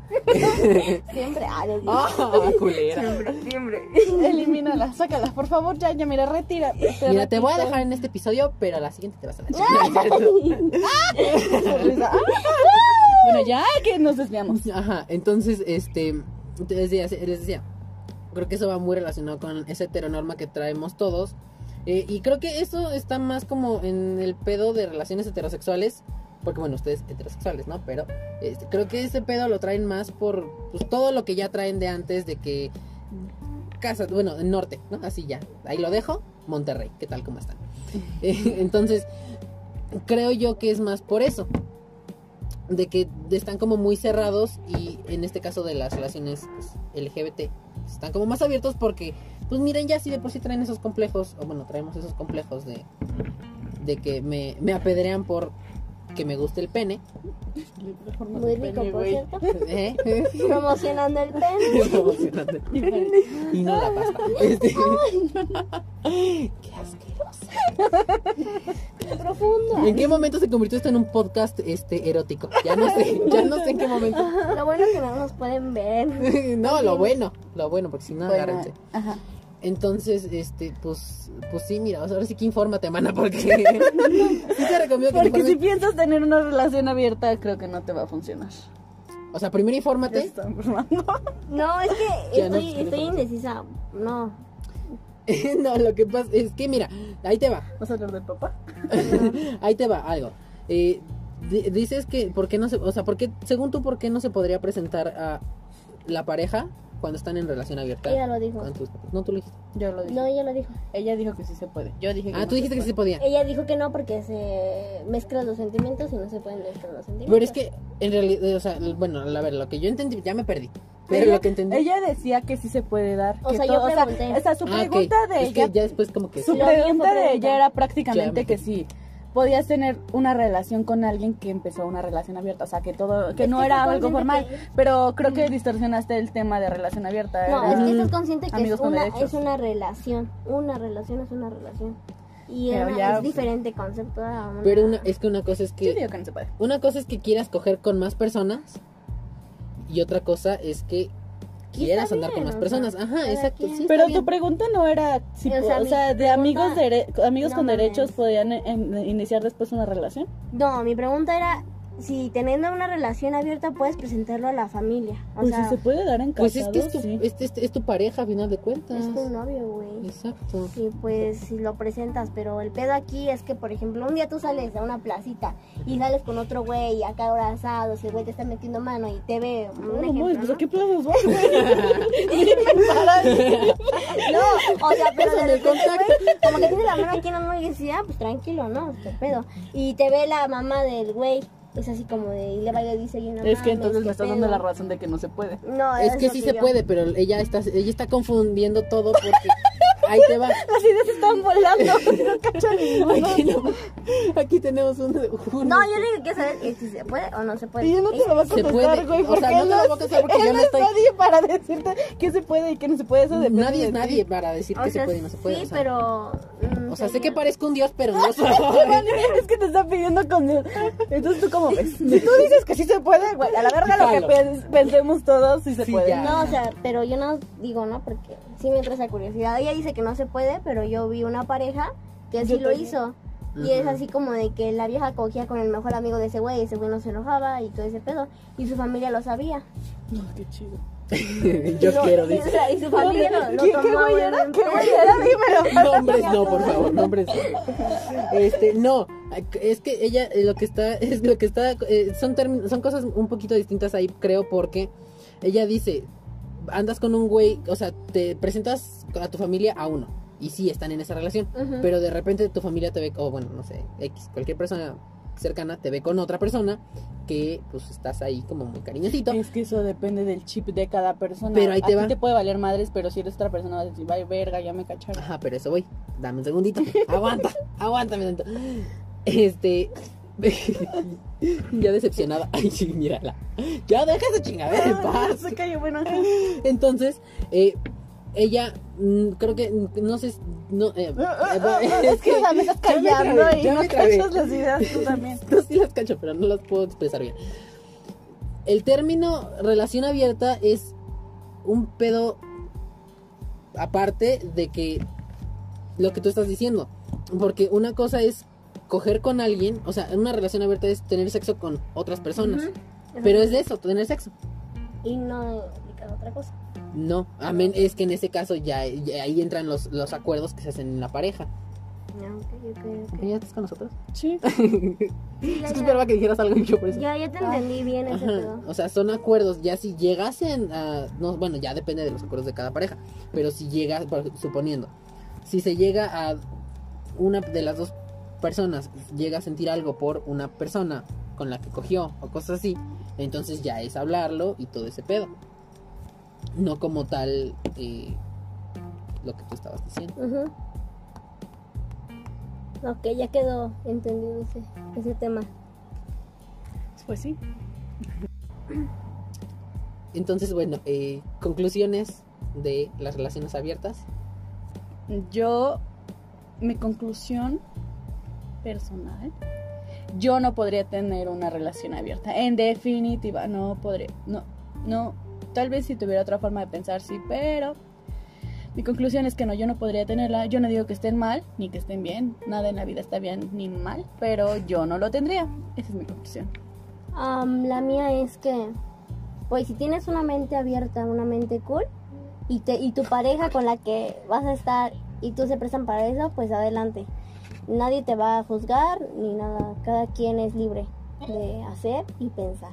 Siempre, ah. Ah, culera. Siempre, siempre. Elimínala, sácala, por favor, ya, ya, mira, retira. Mira, te voy a dejar en este episodio, pero a la siguiente te vas a la chica. Bueno, ya que nos desviamos. Ajá, entonces, este, te decía, les decía, creo que eso va muy relacionado con esa heteronorma que traemos todos. eh, y creo que eso está más como en el pedo de relaciones heterosexuales. Porque bueno, ustedes heterosexuales, ¿no? Pero este, creo que ese pedo lo traen más por pues, todo lo que ya traen de antes de que casa, bueno, el norte, ¿no? Así ya. Ahí lo dejo. Monterrey, ¿qué tal? ¿Cómo están? Eh, entonces, creo yo que es más por eso. De que están como muy cerrados y en este caso de las relaciones pues, LGBT están como más abiertos porque, pues miren, ya si de por sí traen esos complejos, o bueno, traemos esos complejos de, de que me, me apedrean por que me guste el pene. Muy rico, por cierto. ¿eh? Promocionando el pene. y no la pasta. Este, Qué asquerosa. Profundo. ¿En qué momento se convirtió esto en un podcast este erótico? Ya no sé, ya no sé en qué momento. Lo bueno es que no nos pueden ver. no, lo bueno, lo bueno, porque si no, Bueno, agárrense. ajá. Entonces, este, pues, pues sí, mira, o sea, ahora sí que infórmate, mana, porque sí te recomiendo que te Porque si piensas tener una relación abierta, creo que no te va a funcionar. O sea, primero Te infórmate. No, es que no estoy, estoy indecisa. No. no, lo que pasa es que, mira, ahí te va. ¿Vas a hablar del papá? Ahí te va algo. Eh, di- dices que, ¿por qué no se, o sea, por qué, según tú, ¿por qué no se podría presentar a la pareja cuando están en relación abierta? Ella lo dijo. con tus papás? No, tú lo dijiste. Yo lo dije. No, ella lo dijo. Ella dijo que sí se puede. Yo dije que Ah, no tú dijiste que sí se podía. Ella dijo que no porque se mezclan los sentimientos y no se pueden mezclar los sentimientos. Pero es que, en realidad, o sea, bueno, a ver, lo que yo entendí, ya me perdí. Pero ella, lo que entendí. ella decía que sí se puede dar. O que sea, yo pregunté. O sea, su Ah, pregunta de Es que ella, ya después como que... su pregunta de ella era prácticamente me que sí podías tener una relación con alguien que empezó una relación abierta, o sea, que todo que Es no que era algo formal, que- pero creo que distorsionaste el tema de relación abierta. No, es que estás consciente que es una, es una relación. Una relación es una relación. Y Pero una- ya- es diferente concepto a una... Pero una, es que una cosa es Yo que... digo que no se puede. Una cosa es que quieras coger con más personas y otra cosa es que quieras andar con más o personas. sea, Ajá, exacto. Sí, Pero tu pregunta no era si, O sea, o mi sea, de pregunta- amigos dere- amigos No con derechos podían en- en- iniciar después una relación. No, mi pregunta era si teniendo una relación abierta puedes presentarlo a la familia. O Pues sea, si se puede dar en Pues casados, es que es tu, sí. es, es- es tu pareja a final de cuentas. es tu novio, güey. Exacto. Y pues si lo presentas, pero el pedo aquí es que, por ejemplo, un día tú sales a una placita y sales con otro güey acá abrazados y el güey te está metiendo mano y te ve un No, ejemplo, mames, pues ¿no? a qué plazas vas, güey? No, o sea, pero de contacto. güey, como que tiene la mano aquí en la mano y dice, ah, pues tranquilo, ¿no? Este pedo. Y te ve la mamá del güey, es así como de, y le va y le dice, "Oye, no Es que entonces ¿qué me estás dando pedo?". la razón de que no se puede. No, Es que lo sí se yo- puede, pero ella está, ella está confundiendo todo porque ahí te va. Las ideas están volando, no cacho ninguno. Aquí, no- aquí tenemos un, un- No, yo le digo que saber que si se puede o no se puede. Y yo no te lo voy a Se contestar, güey, o porque sea, no te lo es- voy a contestar porque yo no es estoy- nadie para decirte qué se puede y qué no se puede. Eso depende Nadie es nadie para decir O que se sea, puede y no se puede. Sí, o sea, pero... O sea, sé que parezco un dios, pero no soy. es que te está pidiendo con Entonces tú cómo ves. Si tú dices que sí se puede, güey, a la verga lo que pens- pensemos todos sí se Sí, puede. ya. No, o sea, pero yo no digo, ¿no? Porque sí me entra esa curiosidad. Ella dice que no se puede, pero yo vi una pareja que sí lo hizo. Y es así como de que la vieja cogía con el mejor amigo de ese güey, ese güey no se enojaba y todo ese pedo. Y su familia lo sabía. No, qué chido. Yo No, quiero, dice. sea, y su familia lo ¿Qué, güey era? ¿Qué güey era? Dímelo. Nombres no, por favor, nombres no. Este, no, es que ella eh, lo que está, es lo que está, eh, son, son cosas un poquito distintas ahí, creo, porque ella dice, andas con un güey, o sea, te presentas a tu familia a uno, y sí, están en esa relación, pero de repente tu familia te ve, o bueno, no sé, X, cualquier persona cercana te ve con otra persona que pues estás ahí como muy cariñosito. Es que eso depende del chip de cada persona. Pero ahí te a va. ti te puede valer madres, pero si eres otra persona vas a decir, vaya verga, ya me cacharon. Ajá, pero eso voy. Dame un segundito. Aguanta, aguántame tanto. Este. ya decepcionada. Ay, sí, mírala. Ya deja esa chingadera en paz. Se cayó, bueno. Entonces, eh, ella, mm, creo que, mm, no sé, no, eh, eh, Es que me estás callando y no cachas las ideas tú también. No, sí las cacho, pero no las puedo expresar bien. El término relación abierta es un pedo aparte de que lo que tú estás diciendo. Porque una cosa es coger con alguien, o sea, una relación abierta es tener sexo con otras personas. Pero es de eso, tener sexo. Y no otra cosa. No, amén, es que en ese caso ya, ya ahí entran los, los acuerdos que se hacen en la pareja. No, ok, ok, ok. ¿Ya estás con nosotros? Sí. Sí, Es que esperaba que dijeras algo y yo por eso. Ya, ya te entendí bien ese pedo. O sea, son acuerdos. Ya si llegasen a. No, bueno, ya depende de los acuerdos de cada pareja. Pero si llega, suponiendo, si se llega a una de las dos personas, llega a sentir algo por una persona con la que cogió o cosas así, entonces ya es hablarlo y todo ese pedo. No como tal eh, lo que tú estabas diciendo. Ujú. Ok, ya quedó entendido ese, ese tema. Pues sí. Entonces, bueno, eh, conclusiones de las relaciones abiertas. Yo, mi conclusión personal, yo no podría tener una relación abierta. En definitiva, no podría. No, no. Tal vez si tuviera otra forma de pensar, sí, pero mi conclusión es que no, yo no podría tenerla. Yo no digo que estén mal ni que estén bien. Nada en la vida está bien ni mal, pero yo no lo tendría. Esa es mi conclusión. Am, la mía es que, pues si tienes una mente abierta, una mente cool, y, te, y tu pareja con la que vas a estar y tú se prestan para eso, pues adelante. Nadie te va a juzgar ni nada. Cada quien es libre de hacer y pensar.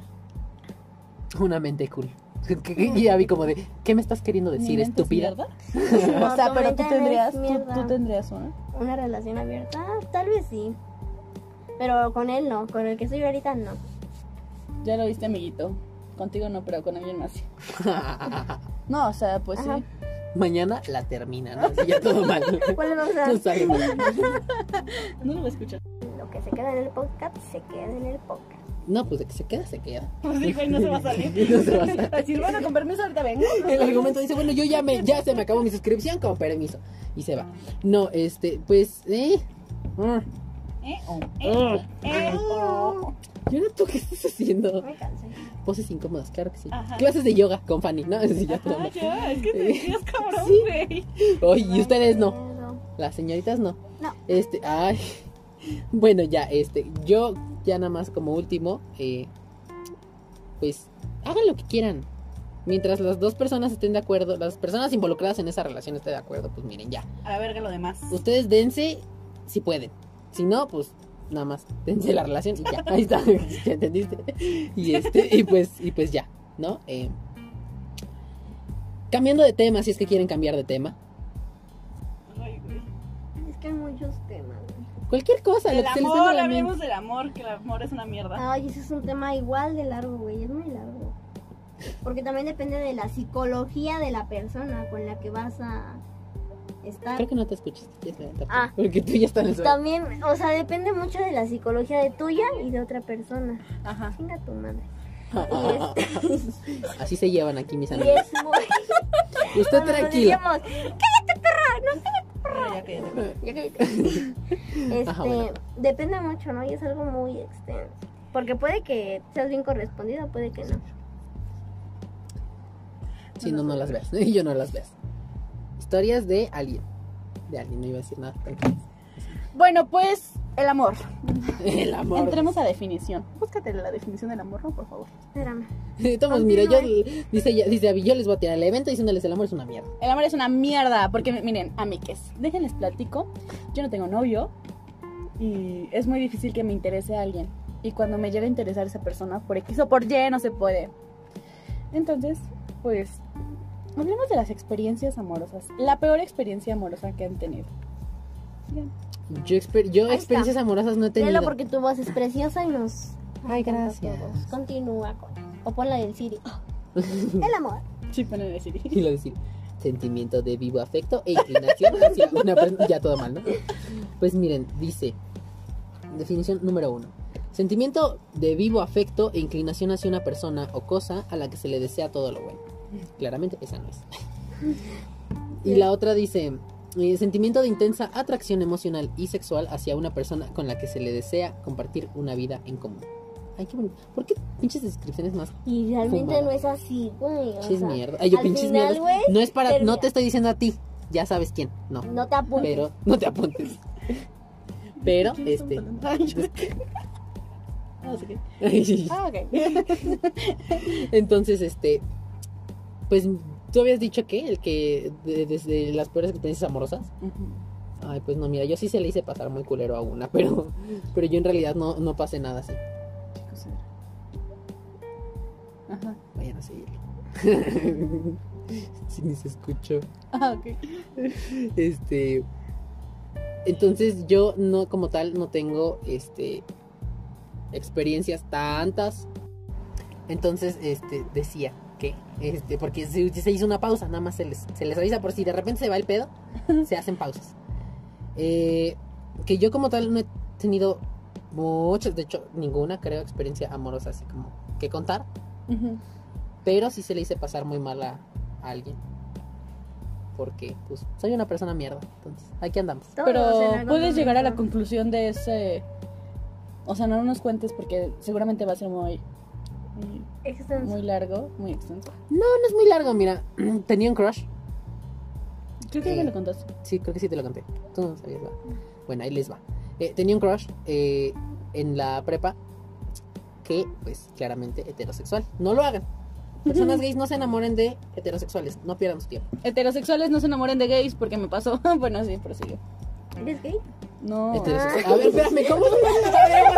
Una mente cool. Y ya vi como de, ¿qué me estás queriendo ¿Mi decir, es estúpida? o sea, pero tú es tendrías, tú, tendrías una. Una relación abierta, tal vez sí. Pero con él no, con el que estoy ahorita no. Ya lo viste, amiguito. Contigo no, pero con alguien más sí. No, o sea, pues Ajá. sí. Mañana la termina, ¿no? Así ya todo mal. ¿Cuál mal. No lo voy a escuchar. Lo que se queda en el podcast, se queda en el podcast. No, pues de que se queda, se queda. Pues dijo, y no se va a salir. No se va a salir. Decir, bueno, con permiso, ahorita vengo. El argumento dice, bueno, yo ya me, ya se me acabó mi suscripción, con permiso. Y se va. No, este, pues, eh. mm, Eh, oh, eh, eh, oh. ¿Y ahora tú qué estás haciendo? Me cansé. Poses incómodas, claro que sí. Ajá. Clases de yoga con Fanny, ¿no? Sí, ya Ah, mal. ya, es que te decías cabrón, Sí. güey. Oye, y ustedes no. Las señoritas no. No. Este, ay. Bueno, ya, este, yo ya nada más como último, eh, pues hagan lo que quieran. Mientras las dos personas estén de acuerdo, las personas involucradas en esa relación estén de acuerdo, pues miren, ya. A la verga lo demás. Ustedes dense si pueden. Si no, pues nada más dense la relación y ya. Ahí está. ¿Ya entendiste? Y este, y pues, y pues ya, ¿no? Eh, cambiando de tema, si es que quieren cambiar de tema. Cualquier cosa, lo El que venga a amor, hablemos del amor, que el amor es una mierda. Ay, ese es un tema igual de largo, güey. Es muy largo. Porque también depende de la psicología de la persona con la que vas a estar. Creo que no te escuchas. Ah. Porque tú ya estás en el suelo. También, o sea, depende mucho de la psicología de tuya y de otra persona. Ajá. Chinga tu madre. Este- Así se llevan aquí mis y amigos. es muy. Usted tranquilo. decíamos, cállate, perra, no Ya, ya, ya. Este, Ajá, bueno. depende mucho, ¿no? Y es algo muy extenso. Porque puede que seas bien correspondido, puede que no. Si no, no las veas. Yo no las veas. Historias de alguien. De alguien, no iba a decir nada. Bueno, pues, el amor. El amor. Entremos a definición. Búscate la definición del amor, ¿no? Por favor. Espérame. Estamos, mira, yo dice, dice yo les voy a tirar el evento diciéndoles el amor es una mierda. El amor es una mierda, porque miren, amiques, déjenles platico. Yo no tengo novio y es muy difícil que me interese a alguien. Y cuando me llega a interesar esa persona, por X o por Y, no se puede. Entonces, pues, hablemos de las experiencias amorosas. La peor experiencia amorosa que han tenido. Digan. Yo, exper- yo experiencias amorosas no he tenido. Léelo porque tu voz es preciosa y nos. Ay, gracias. Continúa con. O ponla del Siri. El amor. Sí, ponen decir. Y lo decir, sentimiento de vivo afecto e inclinación hacia una persona. Ya todo mal, ¿no? Pues miren, dice, definición número uno. Sentimiento de vivo afecto e inclinación hacia una persona o cosa a la que se le desea todo lo bueno. Claramente, esa no es. Y la otra dice, eh, sentimiento de intensa atracción emocional y sexual hacia una persona con la que se le desea compartir una vida en común. Ay, qué bonito. ¿Por qué pinches descripciones más Y realmente no es así, güey. sea, mierda. Ay, yo al pinches final, mierda. güey, No es para, no te estoy diciendo a ti. Ya sabes quién. No. No te apuntes. Pero no te apuntes. Pero, este. Que- Ah, ok. Entonces, este. Pues tú habías dicho que el que de- desde las peores experiencias amorosas. Ay, pues no, mira, yo sí se le hice pasar muy culero a una, pero, pero yo en realidad no, no pasé nada así. ¿Qué cosa era? Ajá. Vayan a seguirlo. si ni se escuchó. Ah, ok. Este. Entonces yo no, como tal, no tengo este experiencias tantas. Entonces, este, decía que, este, porque se, se hizo una pausa, nada más se les, se les avisa por si de repente se va el pedo, se hacen pausas. Eh, que yo como tal no he tenido muchas, de hecho, ninguna, creo, experiencia amorosa así como que contar. Ujú. Pero sí se le hice pasar muy mal a, a alguien. porque pues soy una persona mierda. Entonces, aquí andamos. Pero puedes llegar a la conclusión de ese... O sea, no nos cuentes porque seguramente va a ser muy, Extenso. muy largo, muy extenso. No, no es muy largo, mira. Tenía un crush. Creo que ya Eh, me lo contaste. Sí, creo que sí te lo conté. Tú no sabías, va. Bueno, ahí les va. Eh, tenía un crush eh, en la prepa que, pues, claramente heterosexual. No lo hagan. Personas gays no se enamoren de heterosexuales. No pierdan su tiempo. Heterosexuales no se enamoren de gays porque me pasó. bueno, sí, prosigue. ¿Eres gay? No. Heterosexual. A ver, espérame, ¿cómo se va a enamorar?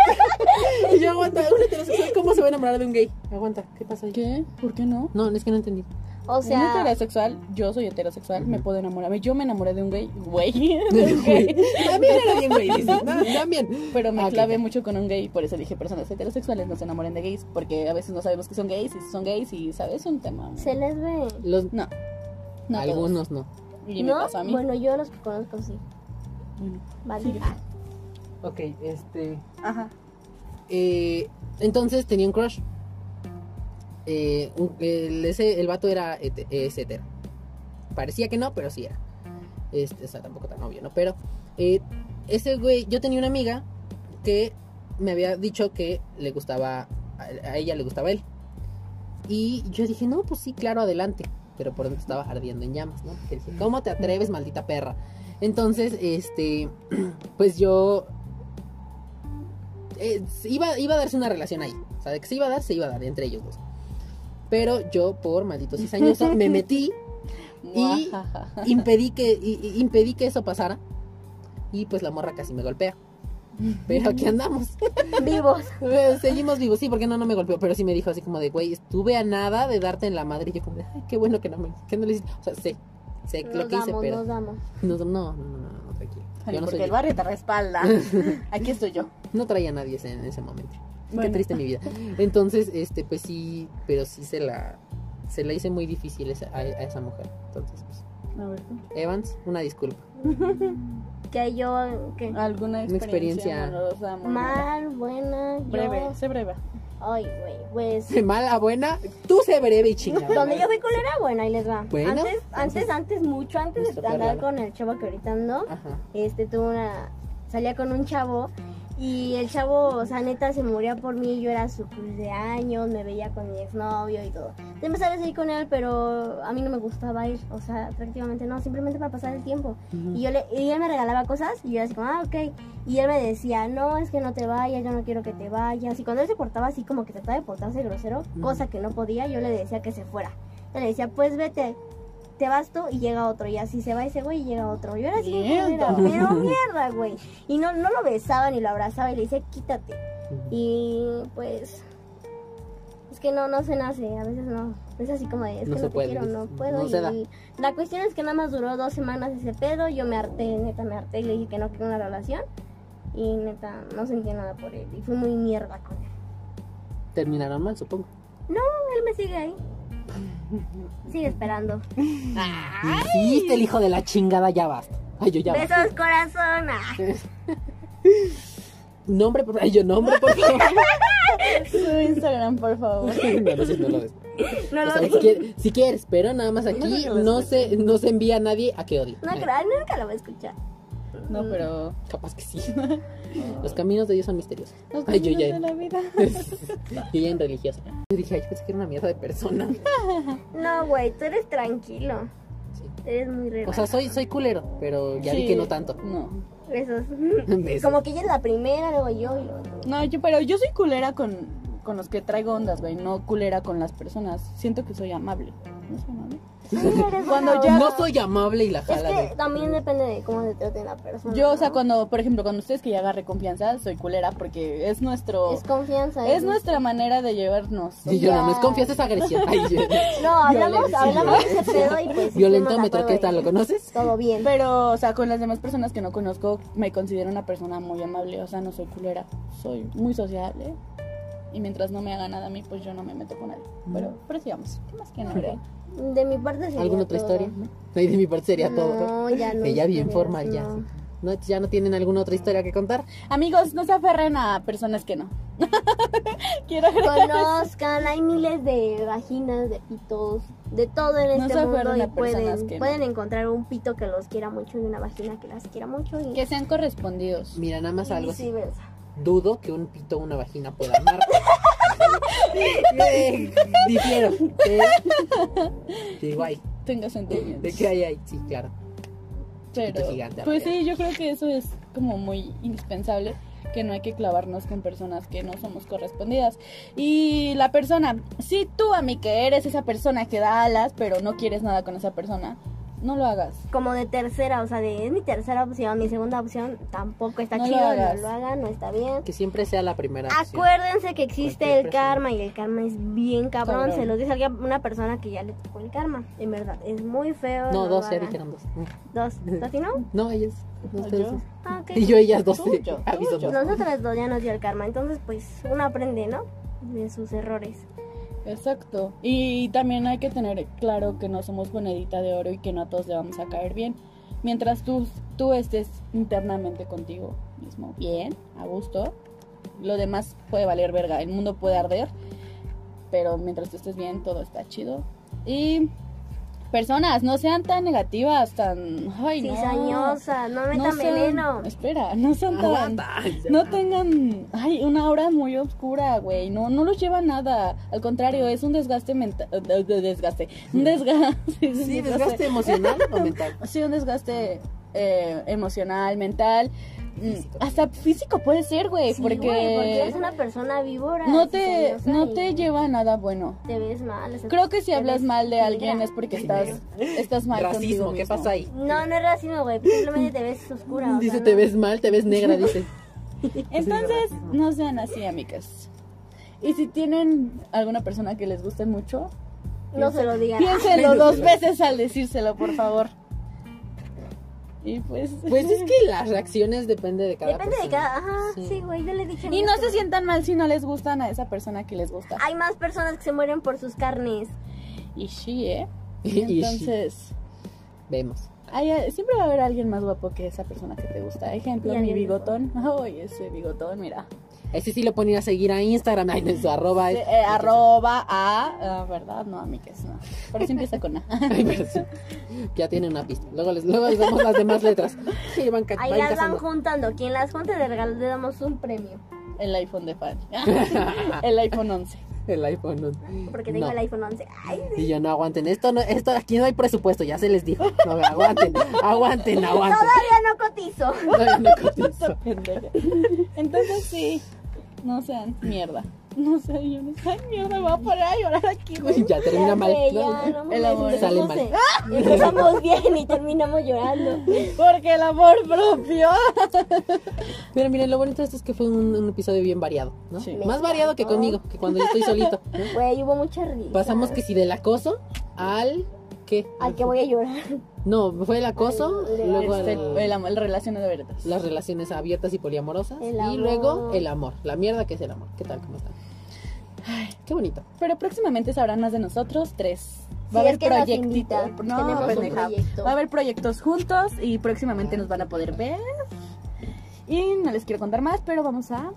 Y yo aguanta, un heterosexual, ¿cómo se va a enamorar de un gay? Aguanta, ¿qué pasa ahí? ¿Qué? ¿Por qué no? No, es que no entendí. O un sea, heterosexual, yo soy heterosexual, me puedo enamorar. Yo me enamoré de un gay, güey, de un gay. También era bien güey, dices. No, también. Pero me Ah, ok. clavé mucho con un gay, por eso dije personas heterosexuales no se enamoren de gays, porque a veces no sabemos que son gays y si son gays y sabes un tema. se les ve. Los, No. no todos. algunos no. Y ¿No? me pasó a mí. Bueno, yo los que conozco sí. Bueno. Vale. Ok, este. Ajá. Eh, entonces tenía un crush. Eh, un- el, ese, el vato era hetero. Parecía que no, pero sí era. Este, o sea, tampoco tan obvio, ¿no? Pero eh, ese güey, yo tenía una amiga que me había dicho que le gustaba, a, a ella le gustaba él. Y yo dije, no, pues sí, claro, adelante. Pero por dentro estaba ardiendo en llamas, ¿no? Porque dije, ¿cómo te atreves, maldita perra? Entonces, este, pues yo eh, iba, iba a darse una relación ahí. O sea, de que se iba a dar, se iba a dar entre ellos dos. Pero yo, por maldito cizañoso, me metí, Y- impedí que, i- i- impedí que eso pasara. Y pues la morra casi me golpea. Pero aquí andamos. Vivos. Seguimos vivos, sí, porque no, no me golpeó. Pero sí me dijo así como de, güey, estuve a nada de darte en la madre. Y yo como de, ay, qué bueno que no me, que no le hiciste. O sea, sé, sé Nos lo que hice, damos, pero. nos damos. No, no, no, no, no, no, tranquilo. Ay, Yo no, porque soy- el barrio te respalda. Aquí estoy yo. no traía a nadie ese- en ese momento. Qué triste mi vida. Entonces, este, pues sí, pero sí se la, se la hice muy difícil esa- a, a esa mujer. Entonces, pues, A ver, tú. Evans, una disculpa. Que yo, que ¿Alguna Una experiencia. experiencia, amorosa, muy mal, buena, yo- Breve, sé breve. Ay, güey, pues. Mala, buena, tú sé breve y chingada. Donde yo fui culera, bueno, ahí les va. Bueno, antes, antes, antes, mucho antes de andar con el chavo que ahorita ando, Ajá. este, tuve una, salía con un chavo y el chavo, o sea, neta, se moría por mí, yo era su cumpleaños, me veía con mi exnovio y todo. Entonces empecé a salir con él, pero a mí no me gustaba ir, o sea, prácticamente no, simplemente para pasar el tiempo. Y yo le, y él me regalaba cosas y yo así como, ah, ok. Y él me decía, no, es que no te vayas, yo no quiero que te vayas. Y cuando él se portaba así como que trataba de portarse grosero, cosa que no podía, yo le decía que se fuera. Yo le decía, pues vete, te vas tú y llega otro. Y así se va ese güey y llega otro. Yo era así, Mierda. pero mierda, güey. Y no, no lo besaba ni lo abrazaba y le decía, quítate. Y pues... Es que no, no se nace, a veces no. Es así como de, es No que se no te puede, quiero, no puedo. no se da. y la cuestión es que nada más duró dos semanas ese pedo. Yo me harté, neta, me harté y le dije que no quiero una relación. Y neta, no sentí nada por él. Y fui muy mierda con él. Terminaron mal, supongo. No, él me sigue ahí. Sigue esperando. Hiciste el hijo de la chingada, ya basta. Ay, yo ya basta. Besos, corazón. Ah. Nombre, por Ay, yo nombre, por favor. Su Instagram, por favor. no, no, sé, no lo des. No O lo sea, si, quieres, si quieres, pero nada más aquí no se, no se envía a nadie a que odie. No, nunca lo voy a escuchar. No, pero. Capaz que sí. Los caminos de Dios son misteriosos. Los Ay, yo ya, de la vida. yo ya en religiosa. Yo dije, ay, pensé que era una mierda de persona. No, güey, tú eres tranquilo. Sí. Eres muy O relajado. sea, soy, soy culero, pero ya vi Sí. que no tanto. No. Besos. Besos. Como que ella es la primera, luego yo y luego. No, yo, pero yo soy culera con, con los que traigo ondas, güey. No culera con las personas. Siento que soy amable. ¿No soy amable? Cuando ya-. No soy amable y la Es jala que de... también depende de cómo se trate la persona. Yo, o sea, ¿no? cuando, por ejemplo, cuando ustedes que ya agarre confianza, soy culera porque es nuestro. Es confianza. Es nuestra manera de llevarnos. Y yo no, no es confianza, es agresión. Ay, yo- No, hablamos, hablamos de ese pedo y pues. Violentómetro, ¿qué tal? ¿Lo conoces? Todo bien. Pero, o sea, con las demás personas que no conozco, me considero una persona muy amable. O sea, no soy culera. Soy muy sociable. Y mientras no me haga nada a mí, pues yo no me meto con nadie. Pero, pero sigamos. ¿Qué más que no? De mi parte sería ¿Alguna otra todo. historia? Ay, de mi parte sería todo. No, ya no. Que ya bien formal, ya. no. ¿No? ¿Ya no tienen alguna otra historia que contar? Amigos, no se aferren a personas que no. Quiero. Conozcan, hay miles de vaginas, de pitos. de todo en No este se mundo aferren y a personas pueden, que no. pueden encontrar un pito que los quiera mucho y una vagina que las quiera mucho y, Que sean correspondidos. Mira, nada más y algo así. Dudo que un pito o una vagina pueda amar. Difiero. pero- Digo, ay, Tenga sentimientos. ¿de qué hay ahí? Sí, claro. Pero, gigante, pues sí, yo creo que eso es como muy indispensable, que no hay que clavarnos con personas que no somos correspondidas. Y la persona, si tú a mí que eres esa persona que da alas, pero no quieres nada con esa persona, no lo hagas. Como de tercera, o sea, de es mi tercera opción, mi segunda opción tampoco está No lo chido, hagas. no lo hagan, no está bien. Que siempre sea la primera opción. Acuérdense que existe Cualquier el persona. karma y el karma es bien cabrón. Cabrón. Se los dice alguien, una persona que ya le tocó el karma. En verdad, es muy feo. No, lo dos, ya dijeron dos. Dos. ¿A ti no? No, ellas. No, ustedes yo. dos. Ah, ok. Y yo, ellas dos. Tú, yo, tú, Aviso yo. dos. Nosotras dos ya nos dio el karma. Entonces, pues, uno aprende, ¿no? De sus errores. Exacto. Y también hay que tener claro que no somos monedita de oro y que no a todos le vamos a caer bien. Mientras tú, tú estés internamente contigo mismo bien, a gusto, lo demás puede valer verga. El mundo puede arder, pero mientras tú estés bien, todo está chido. Y personas, no sean tan negativas, tan... Ay, no. Cizañosa, no metan No sean- veneno. Espera, no sean tan... Aguanta. No tengan, ay, una hora muy oscura, güey. No, no los lleva a nada. Al contrario, es un desgaste mental, desgaste, un desgaste, es un Sí, desgaste emocional o mental. Sí, un desgaste eh, emocional, mental. Hasta físico puede ser, güey, Sí, porque, güey, porque eres una persona víbora. no te, no te lleva a nada bueno. Te ves mal. o sea, Creo que si hablas mal de alguien es porque estás, estás mal Racismo, contigo ¿qué mismo. pasa ahí? No, no es racismo, güey. Simplemente te ves oscura. o sea, Dice, no. te ves mal, te ves negra, dice. Entonces, no sean así, amigas. Y si tienen alguna persona que les guste mucho, No se lo digan. piénsenlo dos veces al decírselo, por favor. Y pues... Pues es que las reacciones depende de cada Depende de persona. cada. Ajá, Sí. sí, güey. Yo le dije. Y no se sientan mal si no les gustan a esa persona que les gusta. Hay más personas que se mueren por sus carnes. Y sí, ¿eh? Y sí. Entonces, Vemos. hay- siempre va a haber alguien más guapo que esa persona que te gusta. Ejemplo, Y mi bigotón. Ay, ese bigotón, mira. Ese sí lo ponen a seguir a Instagram. Ay, no, su arroba. es- Eh, arroba a... ah, ¿Verdad? No, amigas, no. Pero sí empieza con A. Ay, pero sí. Ya tiene una pista. Luego les, luego les damos las demás letras. Sí, van, Ahí van las van juntando. Quien las junte de regalo le damos un premio. El iPhone de Fanny. El iPhone 11. El iPhone. no. Porque tengo No. el iPhone 11. Ay, Y ya no aguanten. Esto no, esto aquí no hay presupuesto, ya se les dijo. No, aguanten, aguanten, aguanten. todavía no cotizo. Todavía no cotizo. Entonces sí, no sean mierda. No sé, yo no sé, mierda, me voy a poner a llorar aquí, güey. Ya termina mal. ya, no. El amor sale mal. de- Empezamos bien y terminamos llorando. Porque el amor propio. Pero miren, lo bonito de esto es que fue un, un episodio bien variado, ¿no? Sí. Más variado que conmigo, que cuando yo estoy solito. ¿no? Güey, hubo mucha risa. Pasamos que si del acoso al... ¿Qué? Al que voy a llorar. No, fue el acoso, El- luego Este, el- el, am- el relaciones verdad. las relaciones abiertas y poliamorosas y luego el amor, la mierda que es el amor. ¿Qué tal? ¿Cómo están? Ay, qué bonito. Pero próximamente sabrán más de nosotros tres. Sí, Va a haber proyectitos. No, pendeja. proyecto. Va a haber proyectos juntos y próximamente nos van a poder ver. Y no les quiero contar más, pero vamos a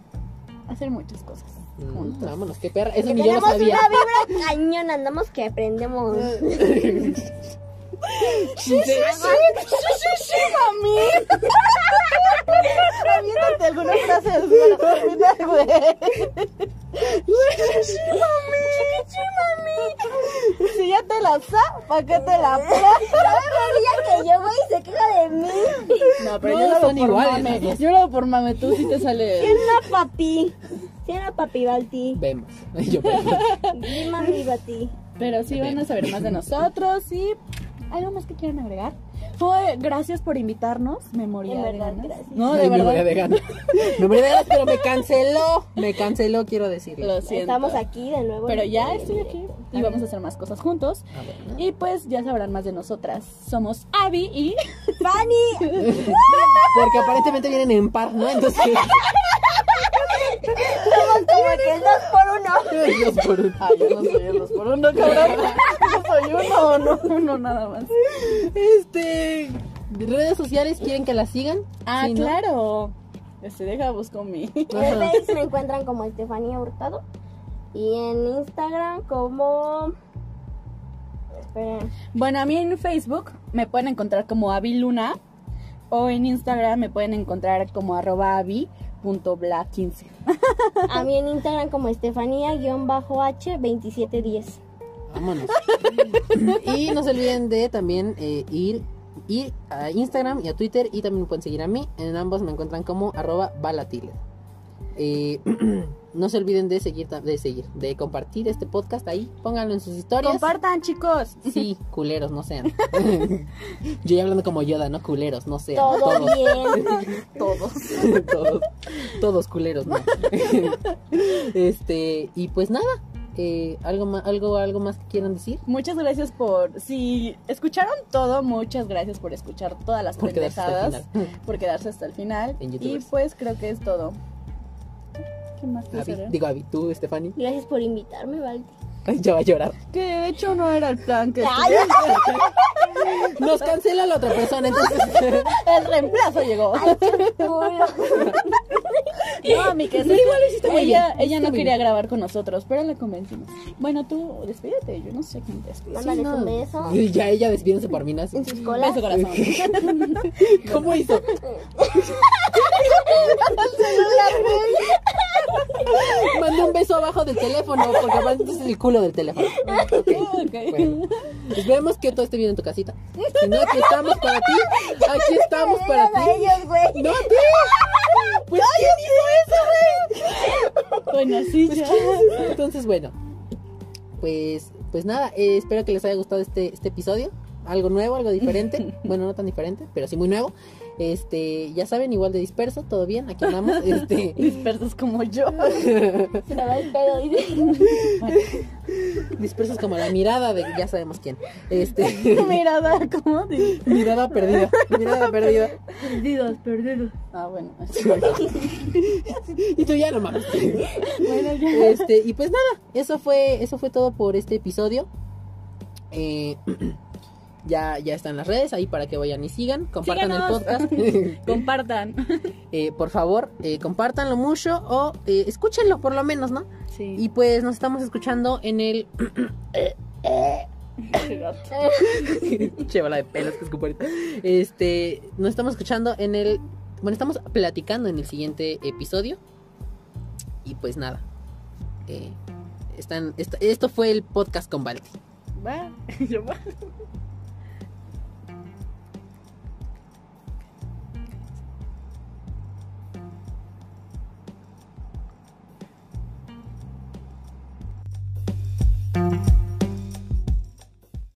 hacer muchas cosas Mm, juntos. vámonos, qué perra. Eso Que ni yo lo tenemos sabía. una vibra cañón, andamos que aprendemos. ¡Sí, mami! Aviéntate alguna frase del suelo, termina, güey. Si ya te la sa, ¿para qué te la que yo, güey, se queja de mí. No, pero No, yo lo hago son por iguales mame. Yo lo hago por mame, tú sí te sale. Siena papi. Siena papi, Balti. Vemos. Yo, mami, Balti. Pero sí van a saber más de nosotros y algo más que quieran agregar. Fue gracias por invitarnos, me moría En de verdad, ganas. gracias. No, de verdad. de ganas. Me moría de ganas, pero me canceló. Me canceló, quiero decirlo. Lo siento. Estamos aquí de nuevo. Pero ya estoy aquí y vamos a hacer más cosas juntos. A ver, ¿no? Y pues ya sabrán más de nosotras. Somos Abby y Fanny. Porque aparentemente vienen en par, ¿no? Entonces, Somos como que el dos por uno. Por Ah, yo no soy el dos por uno, cabrón. Yo soy uno, no, uno nada más. Este. Redes sociales, ¿quieren que las sigan? Ah, Sí, ¿no? claro. Este, deja busco mi. En Ajá. Face me encuentran como Estefanía Hurtado. Y en Instagram como. Pero Bueno, a mí en Facebook me pueden encontrar como Aviluna o en Instagram me pueden encontrar como arroba avi.bla15. a mí en Instagram como Estefanía-H2710. Vámonos. y no se olviden de también eh, ir, ir a Instagram y a Twitter y también me pueden seguir a mí. En ambos me encuentran como arroba balatile. Eh, no se olviden de seguir, de seguir, de compartir este podcast ahí. Pónganlo en sus historias. Compartan, chicos. Sí, culeros, no sean. Yo ya hablando como Yoda, no culeros, no sean. Todo todos, bien. todos, todos, todos culeros, no. Este, y pues nada, eh, algo más, algo, algo más que quieran decir. Muchas gracias por. Si escucharon todo, muchas gracias por escuchar todas las Por pendejadas. Por quedarse hasta el final. En y pues creo que es todo. ¿Qué más te Abby, digo Abby, tú, Stephanie. Gracias por invitarme, Valdi. Ay, ya va a llorar. Que de hecho no era el plan que. Ay, Nos cancela la otra persona, entonces. el reemplazo llegó. culo. No, a mi que Pero igual lo hiciste muy ella, bien, ella no quería bien. grabar con nosotros, pero la convencimos. Bueno, tú despídete, yo no sé quién te despide. Mándales no. un beso Y ya ella despidiéndose por mí, ¿no? Así. en sus colas. Beso corazón. ¿Cómo hizo? Mandó un beso abajo del teléfono, porque aparte es el culo del teléfono. Ok, Ok. bueno. Esperemos que todo esté bien en tu casita. Si no, aquí estamos para ti. Aquí estamos para ti. ellos. No, ti. Pues, ¿quién hizo eso, güey? Bueno, sí, ya. Entonces, bueno. Pues, pues nada, eh, espero que les haya gustado este, este episodio. Algo nuevo, algo diferente. Bueno, no tan diferente, pero sí muy nuevo. Este, ya saben, igual de disperso, todo bien, aquí andamos. Este, Dispersos como yo. Se me va el pedo. dice. dispersos como la mirada de ya sabemos quién. Este, Mirada, ¿cómo? mirada perdida, mirada perdida. Perdidos, perdidos. Ah, bueno. Y tú ya no mames. Bueno, ya. Este, y pues nada, eso fue, eso fue todo por este episodio. Eh, ya, ya están las redes ahí para que vayan y sigan. Compartan Síganos. el podcast. Compartan. Eh, por favor, eh, compártanlo mucho o eh, escúchenlo por lo menos, ¿no? Sí. Y pues nos estamos escuchando en el... Chevala de pelos que escupo ahorita. Este, nos estamos escuchando en el... Bueno, estamos platicando en el siguiente episodio. Y pues nada. Eh, están, esto, esto fue el podcast con Balti. Va. Yo va.